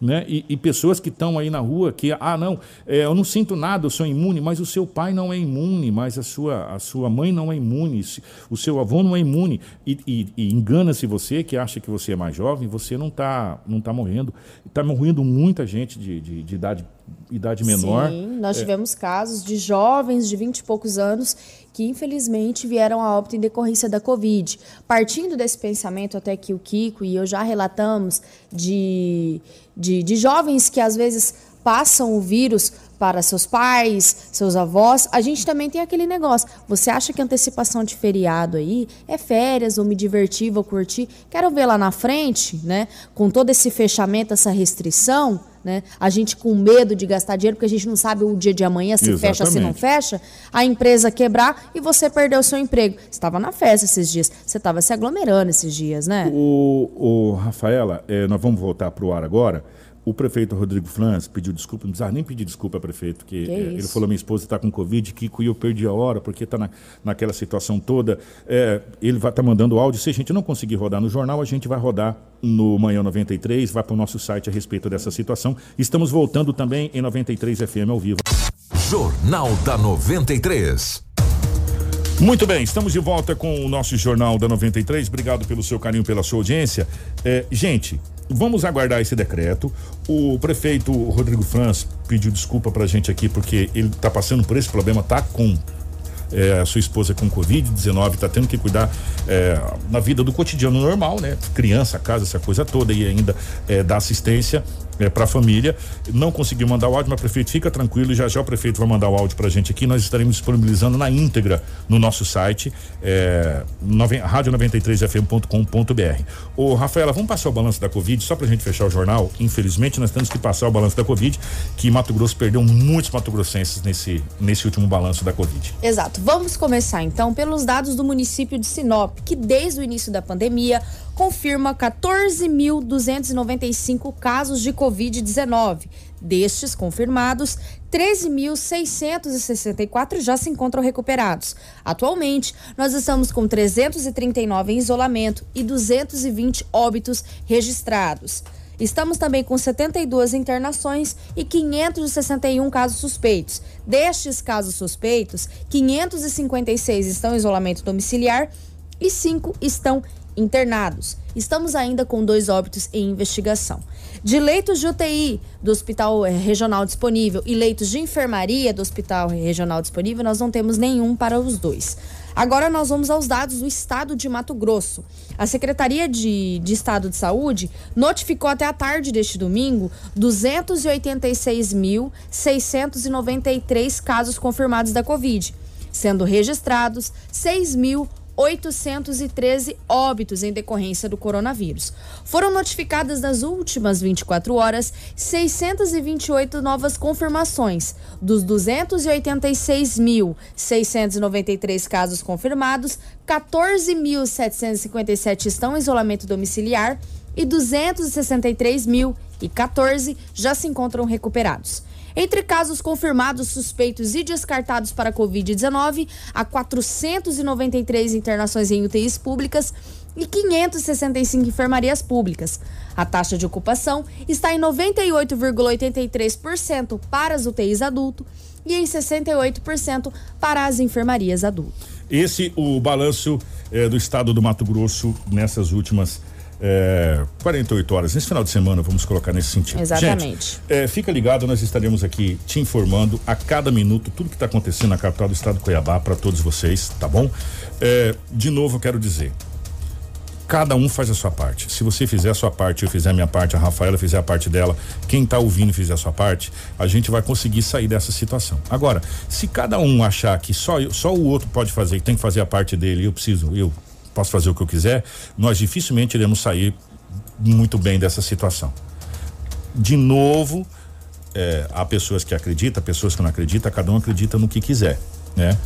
Né? E, e pessoas que estão aí na rua que, ah, não, é, eu não sinto nada, eu sou imune, mas o seu pai não é imune, mas a sua, a sua mãe não é imune, o seu avô não é imune. E, e- e engana-se você que acha que você é mais jovem, você não está não tá morrendo. Está morrendo muita gente de, de, de idade, idade menor. Sim, nós É, tivemos casos de jovens de 20 e poucos anos que infelizmente vieram a óbito em decorrência da Covid. Partindo desse pensamento até que o Kiko e eu já relatamos de, de, de jovens que às vezes passam o vírus para seus pais, seus avós, a gente também tem aquele negócio. Você acha que antecipação de feriado aí é férias, vou me divertir, vou curtir? Quero ver lá na frente, né? Com todo esse fechamento, essa restrição, né? A gente com medo de gastar dinheiro, porque a gente não sabe o dia de amanhã, se fecha, se não Exatamente. fecha, a empresa quebrar e você perdeu o seu emprego. Você estava na festa esses dias, você estava se aglomerando esses dias, né? O, o Rafaela, eh, nós vamos voltar para o ar agora. O prefeito Rodrigo Franz pediu desculpa, não precisava nem pedir desculpa, prefeito, porque Que eh, ele falou: minha esposa está com Covid, Kiko, e eu perdi a hora, porque está na, naquela situação toda. Eh, ele vai estar mandando áudio. Se a gente não conseguir rodar no jornal, a gente vai rodar no Manhã 93, vai para o nosso site a respeito dessa situação. Estamos voltando também em 93 FM ao vivo. Jornal da 93. Muito bem, estamos de volta com o nosso Jornal da 93. Obrigado pelo seu carinho, pela sua audiência. É, gente, vamos aguardar esse decreto. O prefeito Rodrigo Franz pediu desculpa pra gente aqui porque ele tá passando por esse problema, tá com é, a sua esposa com Covid-19, tá tendo que cuidar é, na vida do cotidiano normal, né? Criança, casa, essa coisa toda e ainda é, dar assistência é, para a família. Não conseguiu mandar o áudio, mas prefeito, fica tranquilo, já já o prefeito vai mandar o áudio pra gente aqui. Nós estaremos disponibilizando na íntegra no nosso site, é, rádio93fm.com.br. Ô, Rafaela, vamos passar o balanço da Covid, só pra gente fechar o jornal. Infelizmente, nós temos que passar o balanço da Covid, que Mato Grosso perdeu muitos mato-grossenses nesse, nesse último balanço da Covid. Exato. Vamos começar então pelos dados do município de Sinop, que desde o início da pandemia confirma 14.295 casos de Covid-19. Destes confirmados, 13.664 já se encontram recuperados. Atualmente, nós estamos com 339 em isolamento e 220 óbitos registrados. Estamos também com 72 internações e 561 casos suspeitos. Destes casos suspeitos, 556 estão em isolamento domiciliar e 5 estão internados. Estamos ainda com dois óbitos em investigação. De leitos de UTI do Hospital eh, Regional disponível e leitos de enfermaria do Hospital Regional disponível, nós não temos nenhum para os dois. Agora nós vamos aos dados do estado de Mato Grosso. A Secretaria de, de Estado de Saúde notificou até a tarde deste domingo 286.693 casos confirmados da Covid, sendo registrados 6.813 óbitos em decorrência do coronavírus. Foram notificadas nas últimas 24 horas 628 novas confirmações. Dos 286.693 casos confirmados, 14.757 estão em isolamento domiciliar e 263.014 já se encontram recuperados. Entre casos confirmados, suspeitos e descartados para Covid-19, há 493 internações em UTIs públicas e 565 enfermarias públicas. A taxa de ocupação está em 98,83% para as UTIs adulto e em 68% para as enfermarias adulto. Esse o balanço eh, do estado do Mato Grosso nessas últimas eh, 48 horas. Nesse final de semana, vamos colocar nesse sentido. Exatamente. Gente, eh, fica ligado, nós estaremos aqui te informando a cada minuto tudo que está acontecendo na capital do estado de Cuiabá para todos vocês, tá bom? Eh, de novo, eu quero dizer. Cada um faz a sua parte. Se você fizer a sua parte, eu fizer a minha parte, a Rafaela fizer a parte dela, quem está ouvindo fizer a sua parte, a gente vai conseguir sair dessa situação. Agora, se cada um achar que só, eu- só o outro pode fazer, e tem que fazer a parte dele, eu preciso, eu posso fazer o que eu quiser, nós dificilmente iremos sair muito bem dessa situação. De novo, é, há pessoas que acreditam, pessoas que não acreditam, cada um acredita no que quiser, né?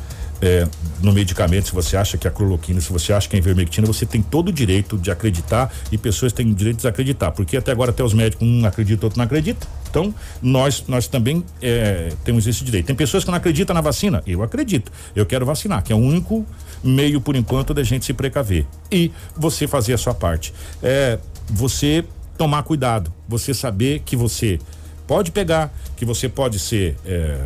É, no medicamento, se você acha que é a cloroquina, se você acha que é a ivermectina, você tem todo o direito de acreditar e pessoas têm o direito de desacreditar, porque até agora até os médicos um acredita, outro não acredita. Então, nós nós também é, temos esse direito. Tem pessoas que não acreditam na vacina, eu acredito. Eu quero vacinar, que é o único meio por enquanto da gente se precaver e você fazer a sua parte. É, você tomar cuidado, você saber que você pode pegar, que você pode ser é,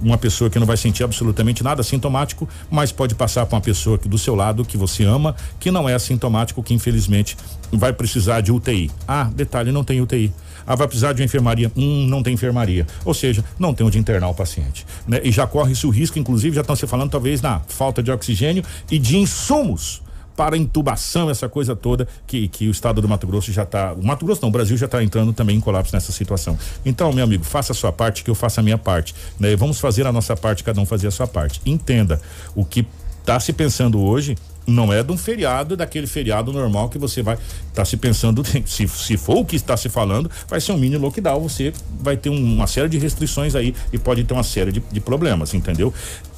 uma pessoa que não vai sentir absolutamente nada sintomático, mas pode passar para uma pessoa que do seu lado que você ama, que não é assintomático, que infelizmente vai precisar de UTI. Ah, detalhe, não tem UTI. Ah, vai precisar de uma enfermaria. Hum, não tem enfermaria. Ou seja, não tem onde internar o paciente. Né? E já corre-se o risco, inclusive, já estão se falando talvez na falta de oxigênio e de insumos para intubação, essa coisa toda que, que o estado do Mato Grosso já está. O Mato Grosso não, o Brasil já está entrando também em colapso nessa situação. Então, meu amigo, faça a sua parte, que eu faça a minha parte. Né? Vamos fazer a nossa parte, cada um fazer a sua parte. Entenda, o que está se pensando hoje não é de um feriado, daquele feriado normal que você vai tá se pensando, se, se for o que está se falando, vai ser um mini lockdown, você vai ter um, uma série de restrições aí e pode ter uma série de, de problemas, entendeu?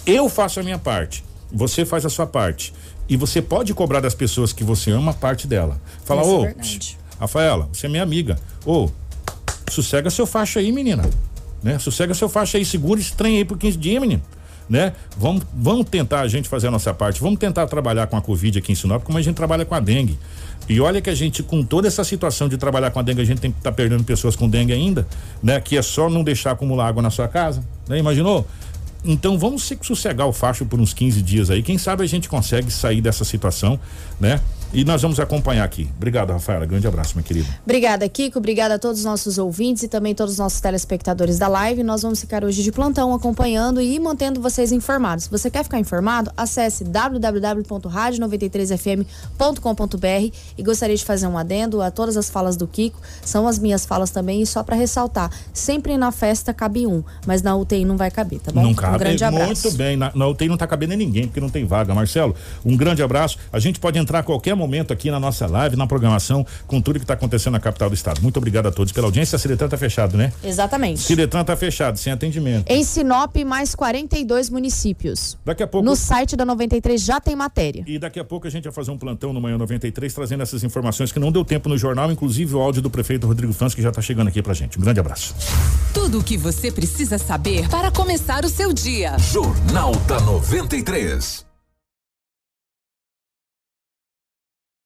Eu faço a minha parte, você faz a sua parte. E você pode cobrar das pessoas que você ama parte dela. Fala, ô, é Rafaela, você é minha amiga. Ô, sossega seu faixa aí, menina. Né? Sossega seu faixa aí, segura esse trem aí por 15 dias, menino. Né? Vamos, vamos tentar a gente fazer a nossa parte. Vamos tentar trabalhar com a Covid aqui em Sinop, como a gente trabalha com a dengue. E olha que a gente, com toda essa situação de trabalhar com a dengue, a gente tem que estar tá perdendo pessoas com dengue ainda, né? Que é só não deixar acumular água na sua casa, né? Imaginou? Então vamos sossegar o facho por uns 15 dias aí. Quem sabe a gente consegue sair dessa situação, né? E nós vamos acompanhar aqui. Obrigado, Rafaela. Grande abraço, minha querida. Obrigada, Kiko. Obrigada a todos os nossos ouvintes e também todos os nossos telespectadores da live. Nós vamos ficar hoje de plantão acompanhando e mantendo vocês informados. Se você quer ficar informado, acesse www.radio93fm.com.br e gostaria de fazer um adendo a todas as falas do Kiko. São as minhas falas também e só para ressaltar, sempre na festa cabe um, mas na UTI não vai caber, tá bom? Não cabe. Um grande abraço. Muito bem. Na, na UTI não tá cabendo ninguém porque não tem vaga. Marcelo, um grande abraço. A gente pode entrar a qualquer momento aqui na nossa live, na programação, com tudo que está acontecendo na capital do estado. Muito obrigado a todos pela audiência. A Ciretran está fechado, né? Exatamente. Ciretran está fechado, sem atendimento. Em Sinop, mais 42 municípios. Daqui a pouco. No site da 93 já tem matéria. E daqui a pouco a gente vai fazer um plantão no Manhã 93, trazendo essas informações que não deu tempo no jornal, inclusive o áudio do prefeito Rodrigo Fans, que já está chegando aqui pra gente. Um grande abraço. Tudo o que você precisa saber para começar o seu dia. Jornal da 93.